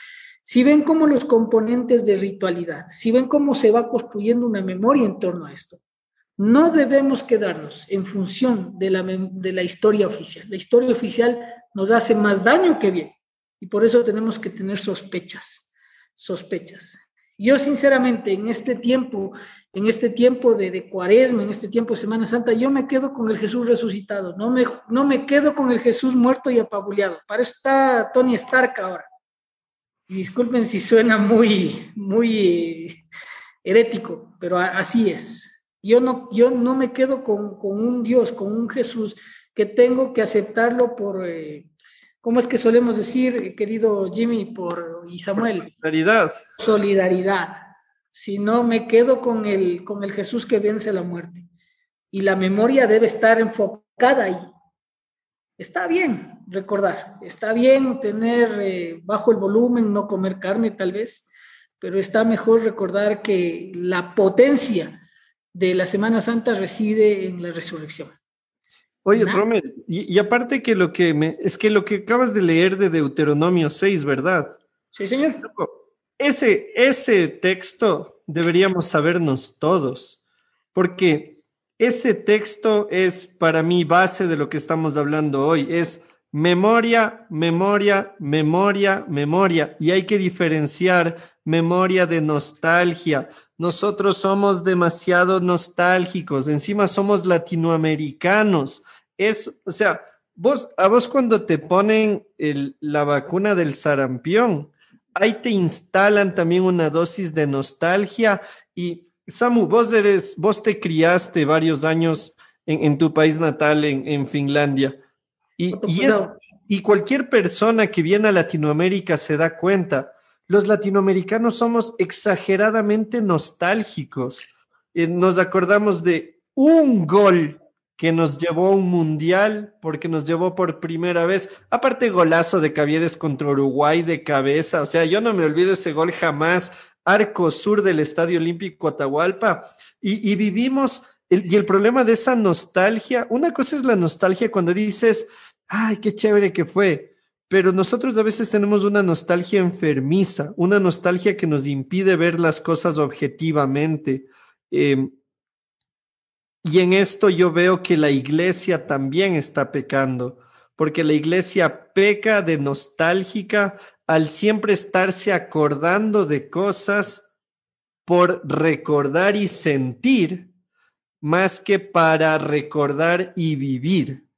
si ven cómo los componentes de ritualidad, si ven cómo se va construyendo una memoria en torno a esto, no debemos quedarnos en función de la, de la historia oficial. La historia oficial nos hace más daño que bien y por eso tenemos que tener sospechas, sospechas. Yo sinceramente en este tiempo, en este tiempo de, de, cuaresma, en este tiempo de Semana Santa, yo me quedo con el Jesús resucitado, no me, no me quedo con el Jesús muerto y apabuleado. Para eso está Tony Stark ahora. Disculpen si suena muy, muy herético, pero así es. Yo no, yo no me quedo con, un Dios, con un Jesús, que tengo que aceptarlo por, eh, ¿cómo es que solemos decir, querido Jimmy por, y Samuel? Solidaridad. Solidaridad. Si no, me quedo con el, con el Jesús que vence la muerte. Y la memoria debe estar enfocada ahí. Está bien recordar, está bien tener eh, bajo el volumen, no comer carne tal vez, pero está mejor recordar que la potencia de la Semana Santa reside en la resurrección. Oye, Romer, y, aparte que lo que me, es que lo que acabas de leer de Deuteronomio 6, ¿verdad? Sí, señor. Ese, ese texto deberíamos sabernos todos, porque ese texto es para mí base de lo que estamos hablando hoy, es memoria, memoria, memoria, memoria, y hay que diferenciar memoria de nostalgia, nosotros somos demasiado nostálgicos, encima somos latinoamericanos. Es, o sea, vos, a vos cuando te ponen la vacuna del sarampión, ahí te instalan también una dosis de nostalgia y Samu, vos eres, vos te criaste varios años en, tu país natal, en, Finlandia. Y, y, y cualquier persona que viene a Latinoamérica se da cuenta los latinoamericanos somos exageradamente nostálgicos. Eh, nos acordamos de un gol que nos llevó a un mundial, porque nos llevó por primera vez, aparte golazo de Caviedes contra Uruguay de cabeza, o sea, yo no me olvido ese gol jamás, arco sur del Estadio Olímpico Atahualpa, y, vivimos, y el problema de esa nostalgia, una cosa es la nostalgia cuando dices, ay, qué chévere que fue, pero nosotros a veces tenemos una nostalgia enfermiza, una nostalgia que nos impide ver las cosas objetivamente. Em, y en esto yo veo que la iglesia también está pecando, porque la iglesia peca de nostálgica al siempre estarse acordando de cosas por recordar y sentir, más que para recordar y vivir.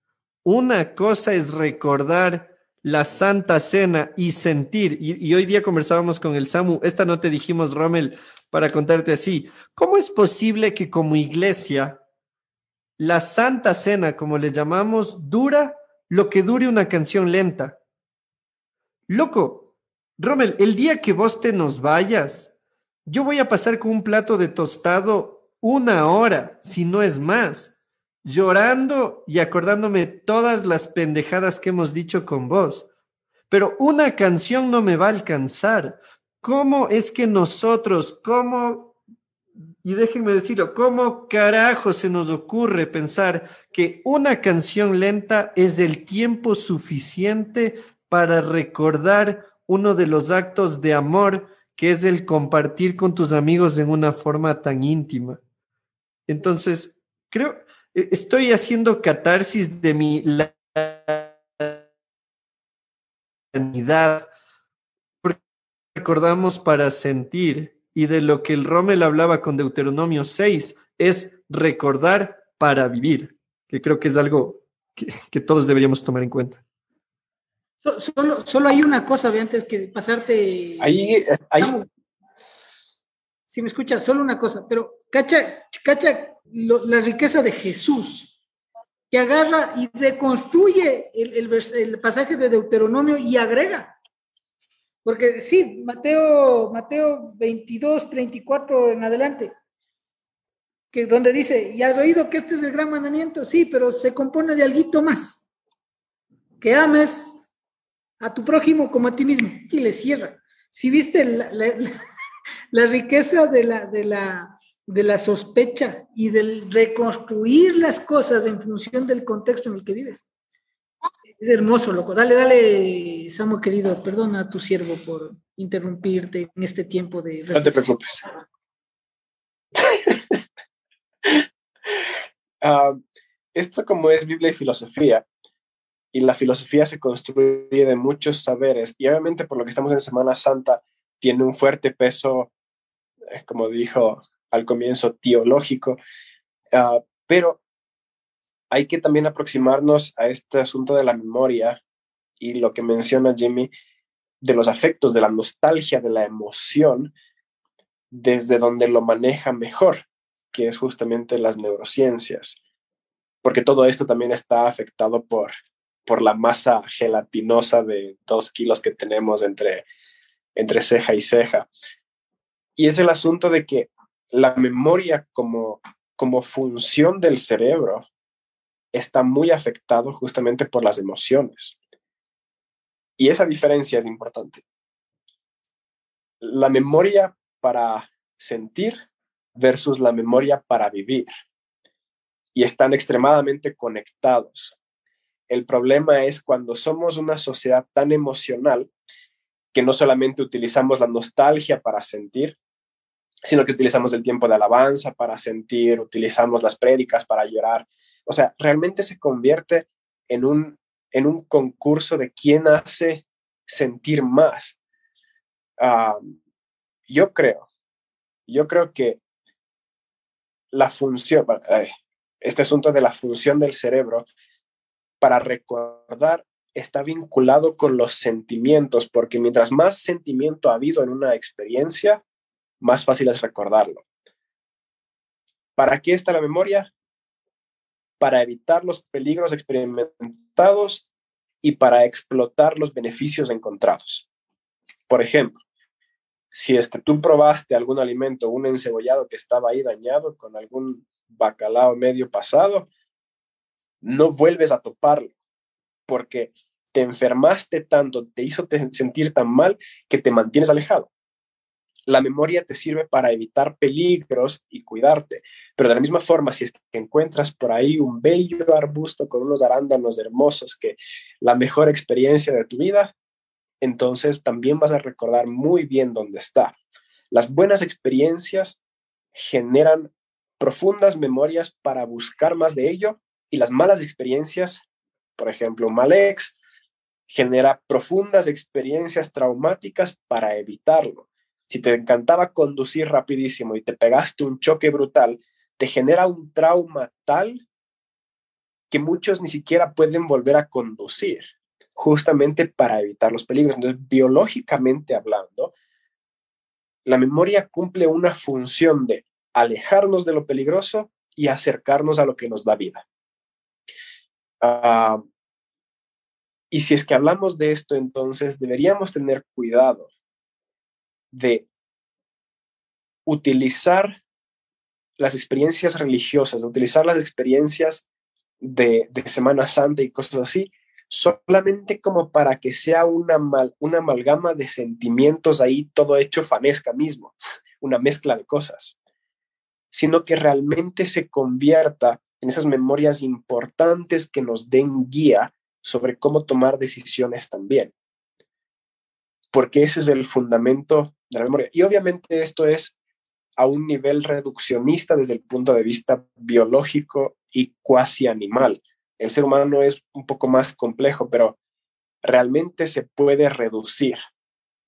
Una cosa es recordar la Santa Cena y sentir, y, hoy día conversábamos con el Samu, esta no te dijimos, Rommel, para contarte así, ¿cómo es posible que como iglesia la Santa Cena, como le llamamos, dura lo que dure una canción lenta? Loco, Rommel, el día que vos te nos vayas, yo voy a pasar con un plato de tostado una hora, si no es más llorando y acordándome todas las pendejadas que hemos dicho con vos. Pero una canción no me va a alcanzar. ¿Cómo es que nosotros, cómo, y déjenme decirlo, cómo carajo se nos ocurre pensar que una canción lenta es el tiempo suficiente para recordar uno de los actos de amor que es el compartir con tus amigos en una forma tan íntima? Entonces, creo, estoy haciendo catarsis de mi porque Recordamos para sentir y de lo que el Rommel hablaba con Deuteronomio 6 es recordar para vivir, que creo que es algo que, todos deberíamos tomar en cuenta. Solo, solo hay una cosa, antes que pasarte. Ahí, ahí. Si me escuchas, solo una cosa, pero cacha, cacha la riqueza de Jesús, que agarra y deconstruye el, el, pasaje de Deuteronomio y agrega. Porque sí, Mateo, Mateo 22, 34 en adelante, que donde dice, y has oído que este es el gran mandamiento, sí, pero se compone de algo más, que ames a tu prójimo como a ti mismo, y le cierra. Si viste la riqueza de la, de la, de la sospecha y del reconstruir las cosas en función del contexto en el que vives. Es hermoso, loco. Dale, dale, Samuel querido, perdona a tu siervo por interrumpirte en este tiempo de... No te preocupes. uh, esto como es Biblia y filosofía, y la filosofía se construye de muchos saberes, y obviamente por lo que estamos en Semana Santa, tiene un fuerte peso, eh, como dijo al comienzo, teológico, uh, pero hay que también aproximarnos a este asunto de la memoria y lo que menciona Jimmy, de los afectos, de la nostalgia, de la emoción, desde donde lo maneja mejor, que es justamente las neurociencias, porque todo esto también está afectado por, por la masa gelatinosa de dos kilos que tenemos entre, entre ceja y ceja. Y es el asunto de que la memoria como, como función del cerebro está muy afectado justamente por las emociones. Y esa diferencia es importante. La memoria para sentir versus la memoria para vivir. Y están extremadamente conectados. El problema es cuando somos una sociedad tan emocional que no solamente utilizamos la nostalgia para sentir, sino que utilizamos el tiempo de alabanza para sentir, utilizamos las prédicas para llorar, o sea, realmente se convierte en un, en un concurso de quién hace sentir más. yo creo, yo creo que la función, este asunto de la función del cerebro para recordar está vinculado con los sentimientos, porque mientras más sentimiento ha habido en una experiencia, más fácil es recordarlo. ¿Para qué está la memoria? para evitar los peligros experimentados y para explotar los beneficios encontrados. Por ejemplo, si es que tú probaste algún alimento, un encebollado que estaba ahí dañado con algún bacalao medio pasado, no vuelves a toparlo porque te enfermaste tanto, te hizo sentir tan mal que te mantienes alejado la memoria te sirve para evitar peligros y cuidarte. Pero de la misma forma, si es que encuentras por ahí un bello arbusto con unos arándanos hermosos, que la mejor experiencia de tu vida, entonces también vas a recordar muy bien dónde está. Las buenas experiencias generan profundas memorias para buscar más de ello y las malas experiencias, por ejemplo, un mal ex, genera profundas experiencias traumáticas para evitarlo si te encantaba conducir rapidísimo y te pegaste un choque brutal, te genera un trauma tal que muchos ni siquiera pueden volver a conducir, justamente para evitar los peligros. Entonces, biológicamente hablando, la memoria cumple una función de alejarnos de lo peligroso y acercarnos a lo que nos da vida. Ah, y si es que hablamos de esto, entonces deberíamos tener cuidado de utilizar las experiencias religiosas, de utilizar las experiencias de, Semana Santa y cosas así, solamente como para que sea una, una amalgama de sentimientos ahí, todo hecho fanesca mismo, una mezcla de cosas, sino que realmente se convierta en esas memorias importantes que nos den guía sobre cómo tomar decisiones también. Porque ese es el fundamento de la memoria. Y obviamente esto es a un nivel reduccionista desde el punto de vista biológico y cuasi animal. El ser humano es un poco más complejo, pero realmente se puede reducir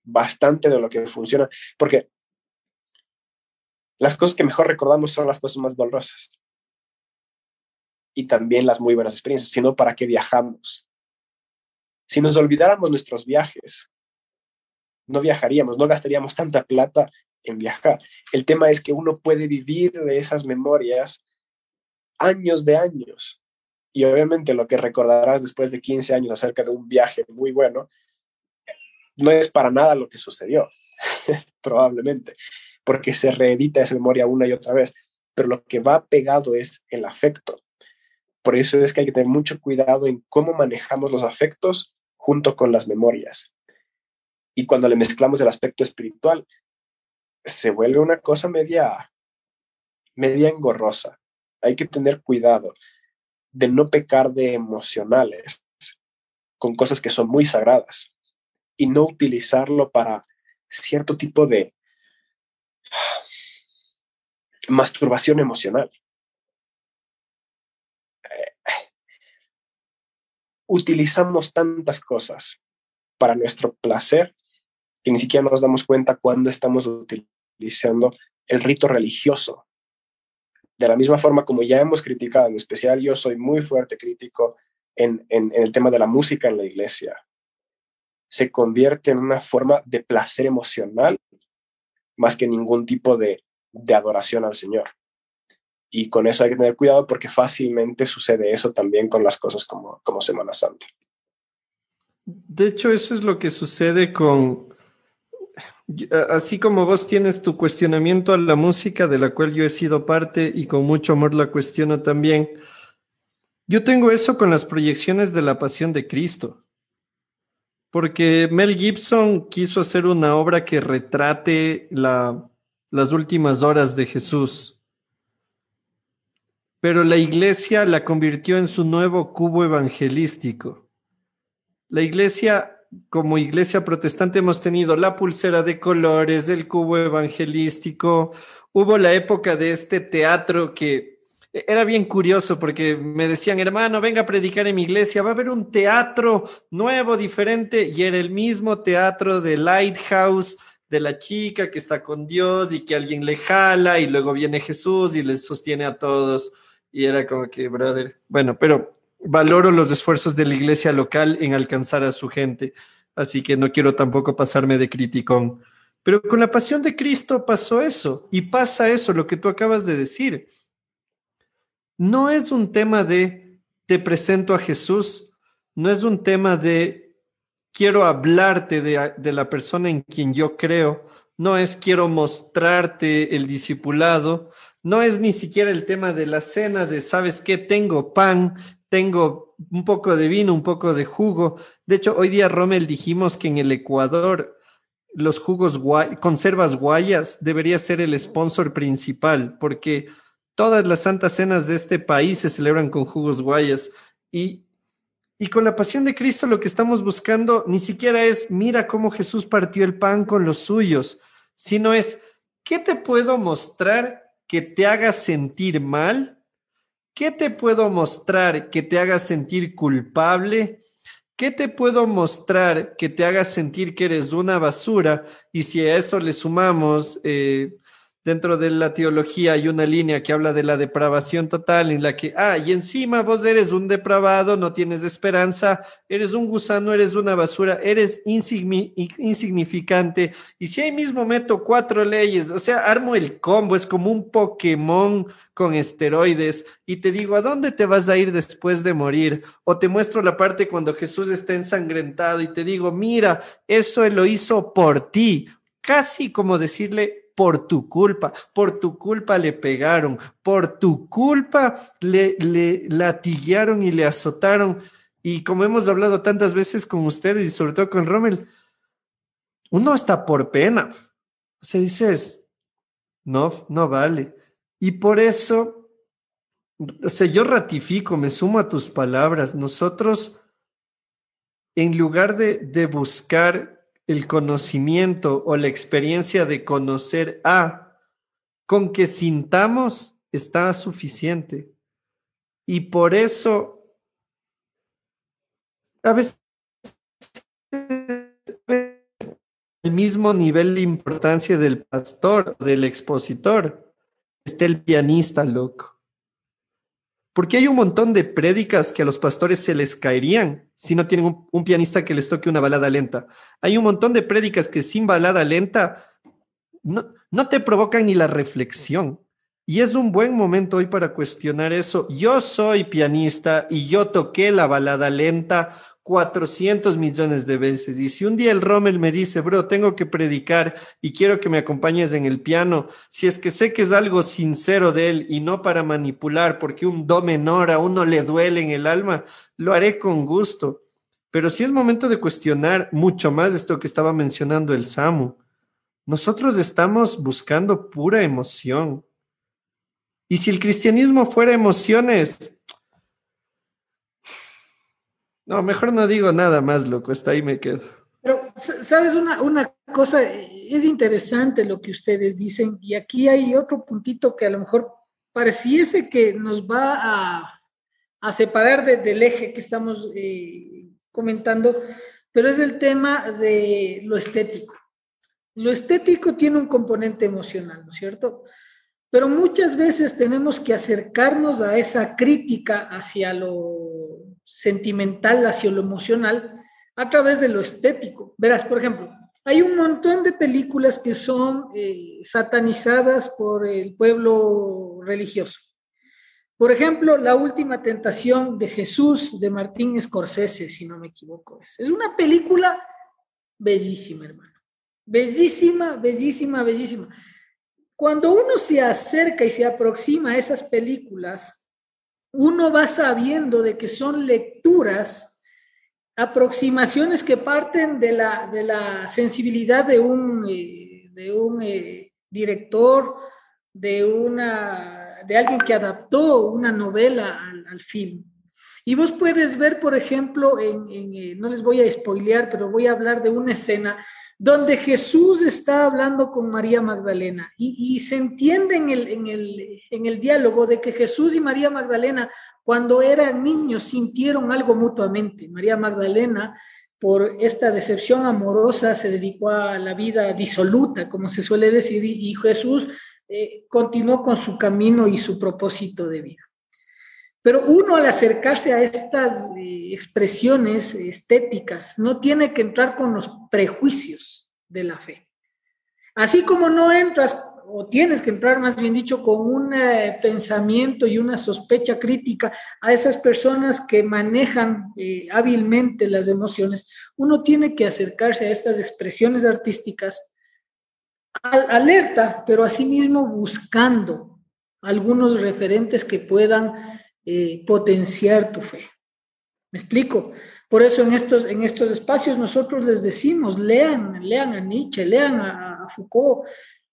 bastante de lo que funciona, porque las cosas que mejor recordamos son las cosas más dolorosas y también las muy buenas experiencias, sino para qué viajamos. Si nos olvidáramos nuestros viajes, no viajaríamos, no gastaríamos tanta plata en viajar. El tema es que uno puede vivir de esas memorias años de años. Y obviamente lo que recordarás después de 15 años acerca de un viaje muy bueno, no es para nada lo que sucedió, probablemente, porque se reedita esa memoria una y otra vez, pero lo que va pegado es el afecto. Por eso es que hay que tener mucho cuidado en cómo manejamos los afectos junto con las memorias. Y cuando le mezclamos el aspecto espiritual, se vuelve una cosa media, media engorrosa. Hay que tener cuidado de no pecar de emocionales, con cosas que son muy sagradas y no utilizarlo para cierto tipo de masturbación emocional. Utilizamos tantas cosas para nuestro placer que ni siquiera nos damos cuenta cuando estamos utilizando el rito religioso. De la misma forma como ya hemos criticado, en especial yo soy muy fuerte crítico en, el tema de la música en la iglesia. Se convierte en una forma de placer emocional más que ningún tipo de, de adoración al Señor. Y con eso hay que tener cuidado porque fácilmente sucede eso también con las cosas como, como Semana Santa. De hecho, eso es lo que sucede con, así como vos tienes tu cuestionamiento a la música de la cual yo he sido parte y con mucho amor la cuestiono también, yo tengo eso con las proyecciones de la pasión de Cristo. Porque Mel Gibson quiso hacer una obra que retrate la, las últimas horas de Jesús pero la iglesia la convirtió en su nuevo cubo evangelístico. La iglesia, como iglesia protestante, hemos tenido la pulsera de colores, el cubo evangelístico. Hubo la época de este teatro que era bien curioso porque me decían, hermano, venga a predicar en mi iglesia, va a haber un teatro nuevo, diferente, y era el mismo teatro de Lighthouse, de la chica que está con Dios y que alguien le jala y luego viene Jesús y les sostiene a todos. Y era como que, brother, bueno, pero valoro los esfuerzos de la iglesia local en alcanzar a su gente, así que no quiero tampoco pasarme de criticón. Pero con la pasión de Cristo pasó eso, y pasa eso, lo que tú acabas de decir. No es un tema de te presento a Jesús, no es un tema de quiero hablarte de, de la persona en quien yo creo, no es quiero mostrarte el discipulado, no es ni siquiera el tema de la cena, de, ¿sabes qué? Tengo pan, tengo un poco de vino, un poco de jugo. De hecho, hoy día, Rommel, dijimos que en el Ecuador los jugos conservas guayas debería ser el sponsor principal, porque todas las santas cenas de este país se celebran con jugos guayas. Y, y con la pasión de Cristo lo que estamos buscando ni siquiera es, mira cómo Jesús partió el pan con los suyos, sino es, ¿qué te puedo mostrar que te haga sentir mal? ¿Qué te puedo mostrar que te haga sentir culpable? ¿Qué te puedo mostrar que te haga sentir que eres una basura? Y si a eso le sumamos eh, Dentro de la teología hay una línea que habla de la depravación total, en la que, ah, y encima vos eres un depravado, no tienes esperanza, eres un gusano, eres una basura, eres insignificante. Y si ahí mismo meto cuatro leyes, o sea, armo el combo, es como un Pokémon con esteroides, y te digo, ¿a dónde te vas a ir después de morir? O te muestro la parte cuando Jesús está ensangrentado y te digo, mira, eso él lo hizo por ti, casi como decirle, por tu culpa, por tu culpa le pegaron, por tu culpa le, le latiguearon y le azotaron. Y como hemos hablado tantas veces con ustedes y sobre todo con Rommel, uno está por pena. O sea, dices, no, no vale. Y por eso, o sea, yo ratifico, me sumo a tus palabras. Nosotros, en lugar de, de buscar el conocimiento o la experiencia de conocer a, con que sintamos está suficiente. Y por eso, a veces el mismo nivel de importancia del pastor, del expositor, está el pianista, loco. Porque hay un montón de prédicas que a los pastores se les caerían si no tienen un, pianista que les toque una balada lenta. Hay un montón de prédicas que sin balada lenta no, te provocan ni la reflexión. Y es un buen momento hoy para cuestionar eso. Yo soy pianista y yo toqué la balada lenta 400 millones de veces. Y si un día el Rommel me dice, bro, tengo que predicar y quiero que me acompañes en el piano, si es que sé que es algo sincero de él y no para manipular, porque un do menor a uno le duele en el alma, lo haré con gusto. Pero si es momento de cuestionar mucho más esto que estaba mencionando el Samu. Nosotros estamos buscando pura emoción. Y si el cristianismo fuera emociones, No, mejor no digo nada más, loco, hasta ahí me quedo. Pero, ¿sabes una, una cosa? Es interesante lo que ustedes dicen y aquí hay otro puntito que a lo mejor pareciese que nos va a, separar del eje que estamos eh, comentando, pero es el tema de lo estético. Lo estético tiene un componente emocional, ¿no es cierto? Pero muchas veces tenemos que acercarnos a esa crítica hacia lo sentimental, hacia lo emocional, a través de lo estético. Verás, por ejemplo, hay un montón de películas que son eh, satanizadas por el pueblo religioso. Por ejemplo, La Última Tentación de Jesús de Martín Scorsese, si no me equivoco. Es, es una película bellísima, hermano. Bellísima, bellísima, bellísima. Cuando uno se acerca y se aproxima a esas películas, uno va sabiendo de que son lecturas, aproximaciones que parten de la, de la sensibilidad de un, eh, de un eh, director, de una de alguien que adaptó una novela al, film. Y vos puedes ver, por ejemplo, en, eh, no les voy a spoilear, pero voy a hablar de una escena donde Jesús está hablando con María Magdalena y, se entiende en el, diálogo de que Jesús y María Magdalena, cuando eran niños, sintieron algo mutuamente. María Magdalena, por esta decepción amorosa, se dedicó a la vida disoluta, como se suele decir, y Jesús eh, continuó con su camino y su propósito de vida. Pero uno al acercarse a estas eh, expresiones estéticas no tiene que entrar con los prejuicios de la fe. Así como no entras, o tienes que entrar más bien dicho, con un eh, pensamiento y una sospecha crítica a esas personas que manejan hábilmente las emociones, uno tiene que acercarse a estas expresiones artísticas alerta, pero asimismo buscando algunos referentes que puedan eh, potenciar tu fe. ¿Me explico? Por eso en estos, en estos espacios nosotros les decimos, lean, lean a Nietzsche, lean a, Foucault,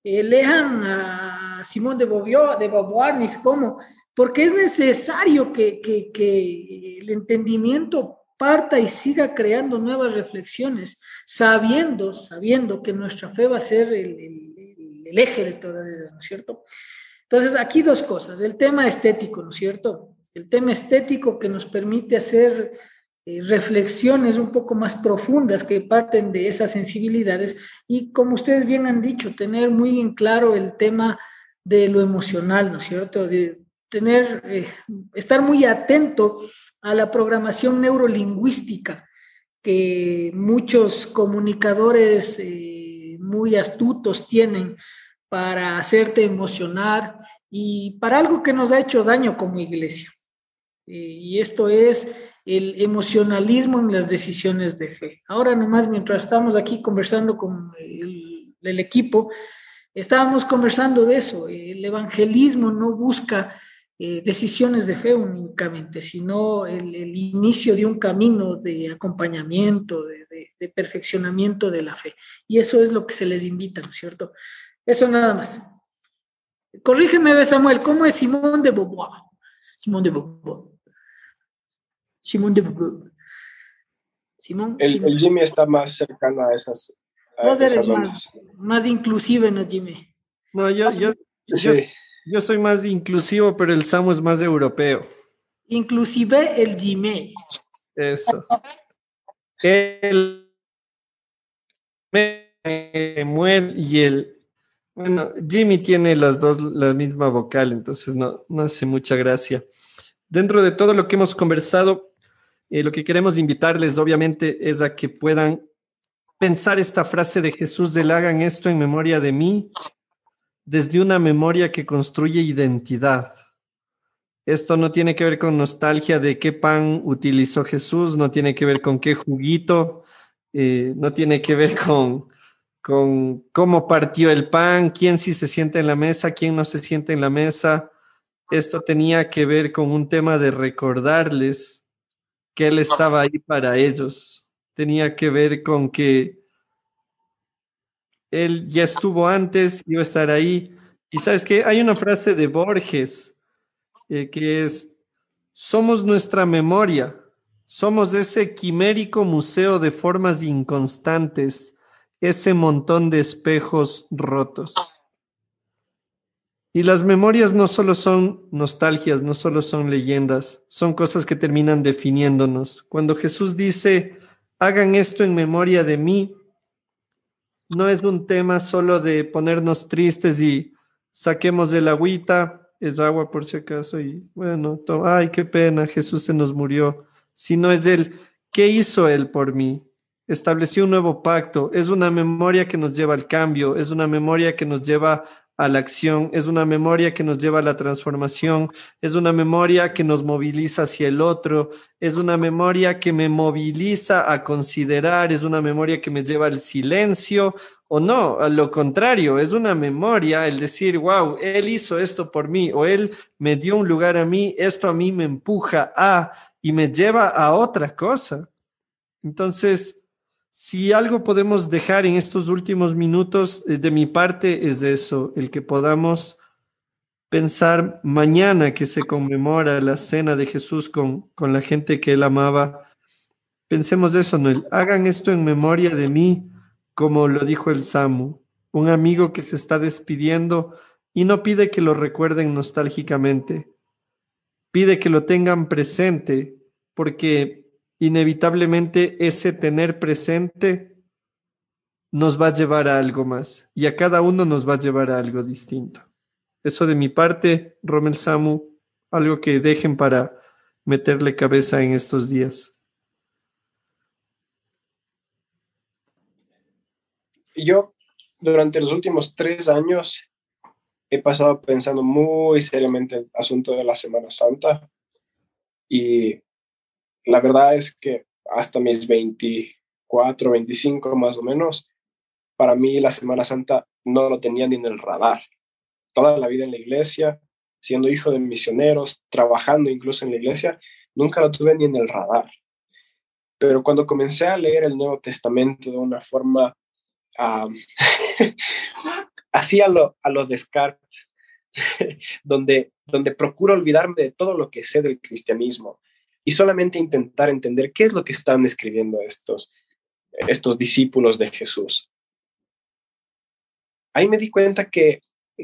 eh, lean a Simón de Beauvoir, de Beauvoir, cómo, porque es necesario que, que, que el entendimiento parta y siga creando nuevas reflexiones, sabiendo, sabiendo que nuestra fe va a ser el, eje de todas ellas, ¿no es cierto? Entonces, aquí dos cosas. El tema estético, ¿no es cierto? El tema estético que nos permite hacer eh, reflexiones un poco más profundas que parten de esas sensibilidades y, como ustedes bien han dicho, tener muy en claro el tema de lo emocional, ¿no es cierto? De tener, eh, estar muy atento a la programación neurolingüística que muchos comunicadores eh, muy astutos tienen para hacerte emocionar y para algo que nos ha hecho daño como iglesia. Y esto es el emocionalismo en las decisiones de fe. Ahora nomás, mientras estamos aquí conversando con el, el equipo, estábamos conversando de eso. El evangelismo no busca eh, decisiones de fe únicamente, sino el, inicio de un camino de acompañamiento, de, perfeccionamiento de la fe. Y eso es lo que se les invita, ¿no es cierto? Eso nada más. Corrígeme, Samuel, ¿cómo es Simón de Beauvoir? Simón de Beauvoir. Simón de Beauvoir. Simón. El, Jimmy está más cercano a esas. Vos eres más, más, inclusive, ¿no, Jimmy? No, yo, yo, yo, yo soy más inclusivo, pero el Samu es más europeo. Inclusive el Jimmy. Eso. El Samuel y el bueno, Jimmy tiene las dos la misma vocal, entonces no, no hace mucha gracia. Dentro de todo lo que hemos conversado, eh, lo que queremos invitarles, obviamente, es a que puedan pensar esta frase de Jesús del hagan esto en memoria de mí desde una memoria que construye identidad. Esto no tiene que ver con nostalgia de qué pan utilizó Jesús, no tiene que ver con qué juguito, eh, no tiene que ver con, con cómo partió el pan, quién sí se siente en la mesa, quién no se siente en la mesa. Esto tenía que ver con un tema de recordarles que Él estaba ahí para ellos. Tenía que ver con que él ya estuvo antes, iba a estar ahí. Y sabes que hay una frase de Borges eh, que es, somos nuestra memoria, Somos ese quimérico museo de formas inconstantes, ese montón de espejos rotos. Y las memorias no solo son nostalgias, no solo son leyendas, son cosas que terminan definiéndonos. Cuando Jesús dice, hagan esto en memoria de mí, no es un tema solo de ponernos tristes y saquemos del agüita, es agua por si acaso, y bueno, ay, qué pena, Jesús se nos murió, sino es el, ¿qué hizo Él por mí? Estableció un nuevo pacto, es una memoria que nos lleva al cambio, es una memoria que nos lleva a la acción, es una memoria que nos lleva a la transformación, es una memoria que nos moviliza hacia el otro, es una memoria que me moviliza a considerar, es una memoria que me lleva al silencio. O no, a lo contrario, es una memoria el decir, wow, él hizo esto por mí o él me dio un lugar a mí, esto a mí me empuja a y me lleva a otra cosa. Entonces, si algo podemos dejar en estos últimos minutos eh, de mi parte es eso, el que podamos pensar mañana que se conmemora la cena de Jesús con, con la gente que él amaba. Pensemos eso, Noel. Hagan esto en memoria de mí, como lo dijo el Samu, un amigo que se está despidiendo y no pide que lo recuerden nostálgicamente. Pide que lo tengan presente, porque inevitablemente ese tener presente nos va a llevar a algo más y a cada uno nos va a llevar a algo distinto. Eso de mi parte, Romel Samu, algo que dejen para meterle cabeza en estos días. Yo, durante los últimos tres años, he pasado pensando muy seriamente el asunto de la Semana Santa y la verdad es que hasta mis 24, 25 más o menos, para mí la Semana Santa no lo tenía ni en el radar. Toda la vida en la iglesia, siendo hijo de misioneros, trabajando incluso en la iglesia, nunca lo tuve ni en el radar. Pero cuando comencé a leer el Nuevo Testamento de una forma así a lo, a lo Descartes, donde, donde procuro olvidarme de todo lo que sé del cristianismo, y solamente intentar entender qué es lo que están escribiendo estos, estos discípulos de Jesús. Ahí me di cuenta que,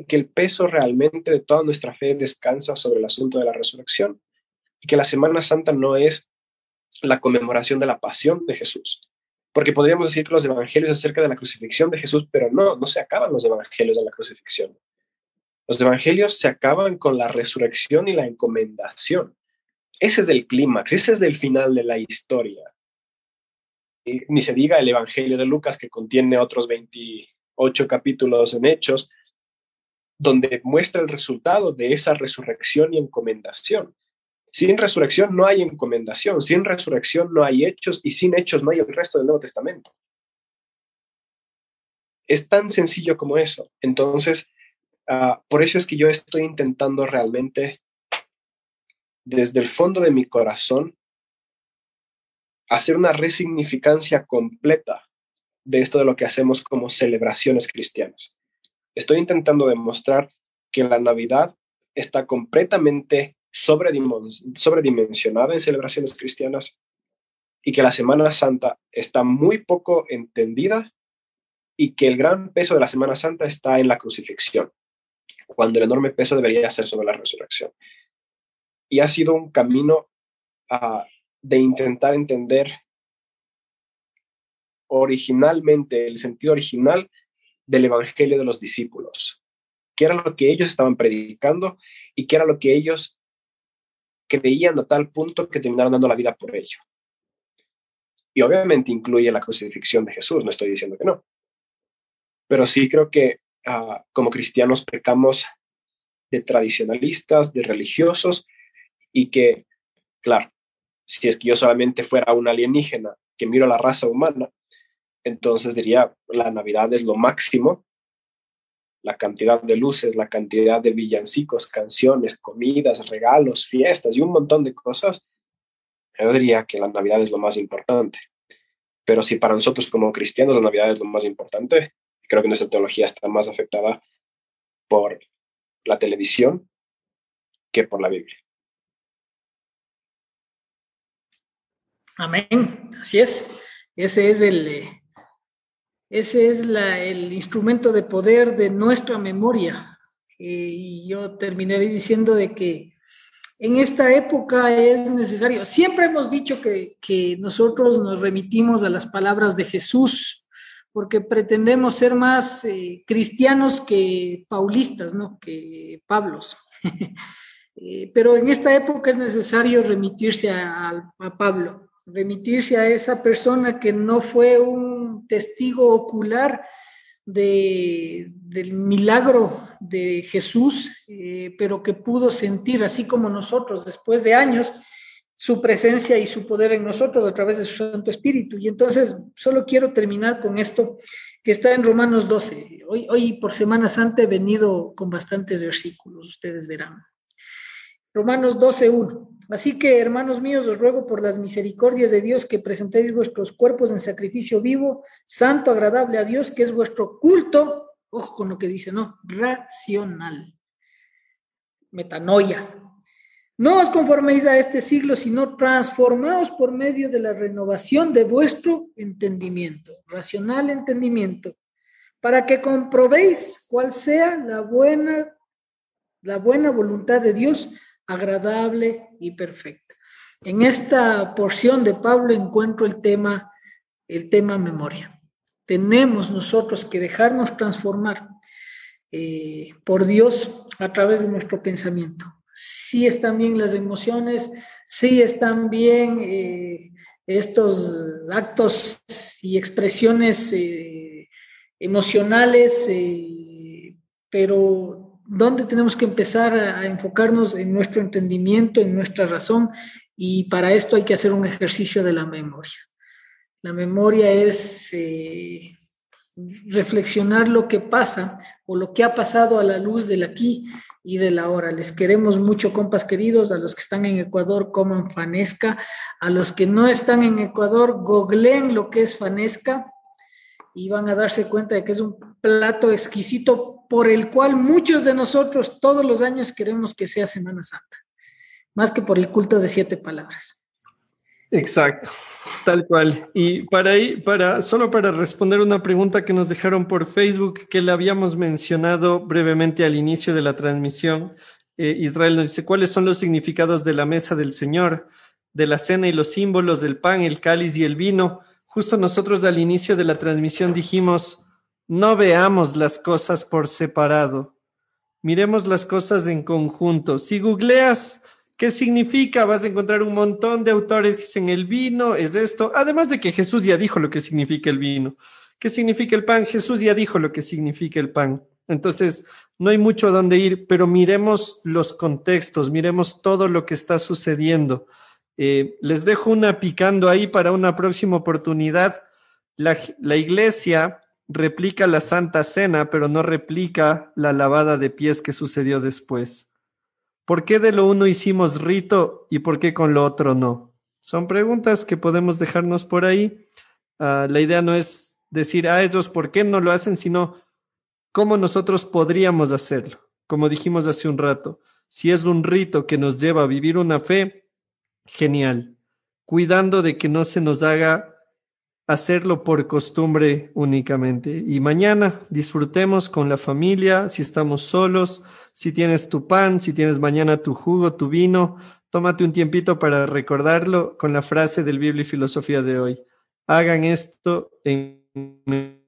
que el peso realmente de toda nuestra fe descansa sobre el asunto de la resurrección y que la Semana Santa no es la conmemoración de la pasión de Jesús. Porque podríamos decir que los evangelios acerca de la crucifixión de Jesús, pero no, no se acaban los evangelios de la crucifixión. Los evangelios se acaban con la resurrección y la encomendación. Ese es el clímax, ese es el final de la historia. ni se diga el Evangelio de Lucas, que contiene otros 28 capítulos en Hechos, donde muestra el resultado de esa resurrección y encomendación. Sin resurrección no hay encomendación, sin resurrección no hay hechos y sin hechos no hay el resto del Nuevo Testamento. Es tan sencillo como eso. Entonces, ah, por eso es que yo estoy intentando realmente desde el fondo de mi corazón hacer una resignificancia completa de esto de lo que hacemos como celebraciones cristianas. Estoy intentando demostrar que la Navidad está completamente sobredimensionada en celebraciones cristianas y que la Semana Santa está muy poco entendida y que el gran peso de la Semana Santa está en la crucifixión, cuando el enorme peso debería ser sobre la resurrección y ha sido un camino ah, de intentar entender originalmente, el sentido original del Evangelio de los discípulos, qué era lo que ellos estaban predicando y qué era lo que ellos creían a tal punto que terminaron dando la vida por ello. Y obviamente incluye la crucifixión de Jesús, no estoy diciendo que no. Pero sí creo que ah, como cristianos pecamos de tradicionalistas, de religiosos, y que, claro, si es que yo solamente fuera un alienígena que miro a la raza humana, entonces diría, la Navidad es lo máximo, la cantidad de luces, la cantidad de villancicos, canciones, comidas, regalos, fiestas y un montón de cosas, yo diría que la Navidad es lo más importante. Pero si para nosotros como cristianos la Navidad es lo más importante, creo que nuestra teología está más afectada por la televisión que por la Biblia. Amén, así es. Ese es el, eh, ese es el instrumento de poder de nuestra memoria. Eh, y yo terminaré diciendo de que en esta época es necesario, siempre hemos dicho que, que nosotros nos remitimos a las palabras de Jesús, porque pretendemos ser más eh, cristianos que paulistas, ¿no? Que Pablos. Pero en esta época es necesario remitirse a, a, Pablo, remitirse a esa persona que no fue un testigo ocular de, del milagro de Jesús, eh, pero que pudo sentir, así como nosotros, después de años, su presencia y su poder en nosotros a través de su Santo Espíritu. Y entonces solo quiero terminar con esto que está en Romanos 12. Hoy, hoy por Semana Santa he venido con bastantes versículos, ustedes verán. Romanos 12.1. Así que, hermanos míos, os ruego por las misericordias de Dios que presentéis vuestros cuerpos en sacrificio vivo, santo, agradable a Dios, que es vuestro culto, ojo con lo que dice, ¿no? Racional. Metanoia. No os conforméis a este siglo, sino transformaos por medio de la renovación de vuestro entendimiento, racional entendimiento, para que comprobéis cuál sea la buena, la buena voluntad de Dios, agradable y perfecta. En esta porción de Pablo encuentro el tema, el tema memoria. Tenemos nosotros que dejarnos transformar eh, por Dios a través de nuestro pensamiento. Sí están bien las emociones, sí están bien eh, estos actos y expresiones eh, emocionales, pero dónde tenemos que empezar a, enfocarnos en nuestro entendimiento, en nuestra razón, y para esto hay que hacer un ejercicio de la memoria. La memoria es eh, reflexionar lo que pasa o lo que ha pasado a la luz del aquí y de la ahora. Les queremos mucho, compas queridos, a los que están en Ecuador, coman fanesca, a los que no están en Ecuador, googleen lo que es fanesca y van a darse cuenta de que es un plato exquisito por el cual muchos de nosotros todos los años queremos que sea Semana Santa, más que por el culto de siete palabras. Exacto, tal cual. Y para ahí, para, solo para responder una pregunta que nos dejaron por Facebook, que le habíamos mencionado brevemente al inicio de la transmisión, eh, Israel nos dice, ¿cuáles son los significados de la mesa del Señor, de la cena y los símbolos del pan, el cáliz y el vino? Justo nosotros al inicio de la transmisión dijimos, no veamos las cosas por separado. Miremos las cosas en conjunto. Si googleas qué significa, vas a encontrar un montón de autores que dicen el vino es esto. Además de que Jesús ya dijo lo que significa el vino. ¿Qué significa el pan? Jesús ya dijo lo que significa el pan. Entonces, no hay mucho a dónde ir, pero miremos los contextos, miremos todo lo que está sucediendo. Eh, les dejo una picando ahí para una próxima oportunidad. La, la iglesia replica la Santa Cena, pero no replica la lavada de pies que sucedió después. ¿Por qué de lo uno hicimos rito y por qué con lo otro no? Son preguntas que podemos dejarnos por ahí. Ah, la idea no es decir a ah, ellos por qué no lo hacen, sino cómo nosotros podríamos hacerlo. Como dijimos hace un rato, si es un rito que nos lleva a vivir una fe, genial, cuidando de que no se nos haga hacerlo por costumbre únicamente. Y mañana disfrutemos con la familia, si estamos solos, si tienes tu pan, si tienes mañana tu jugo, tu vino, tómate un tiempito para recordarlo con la frase del Biblia y Filosofía de hoy. Hagan esto en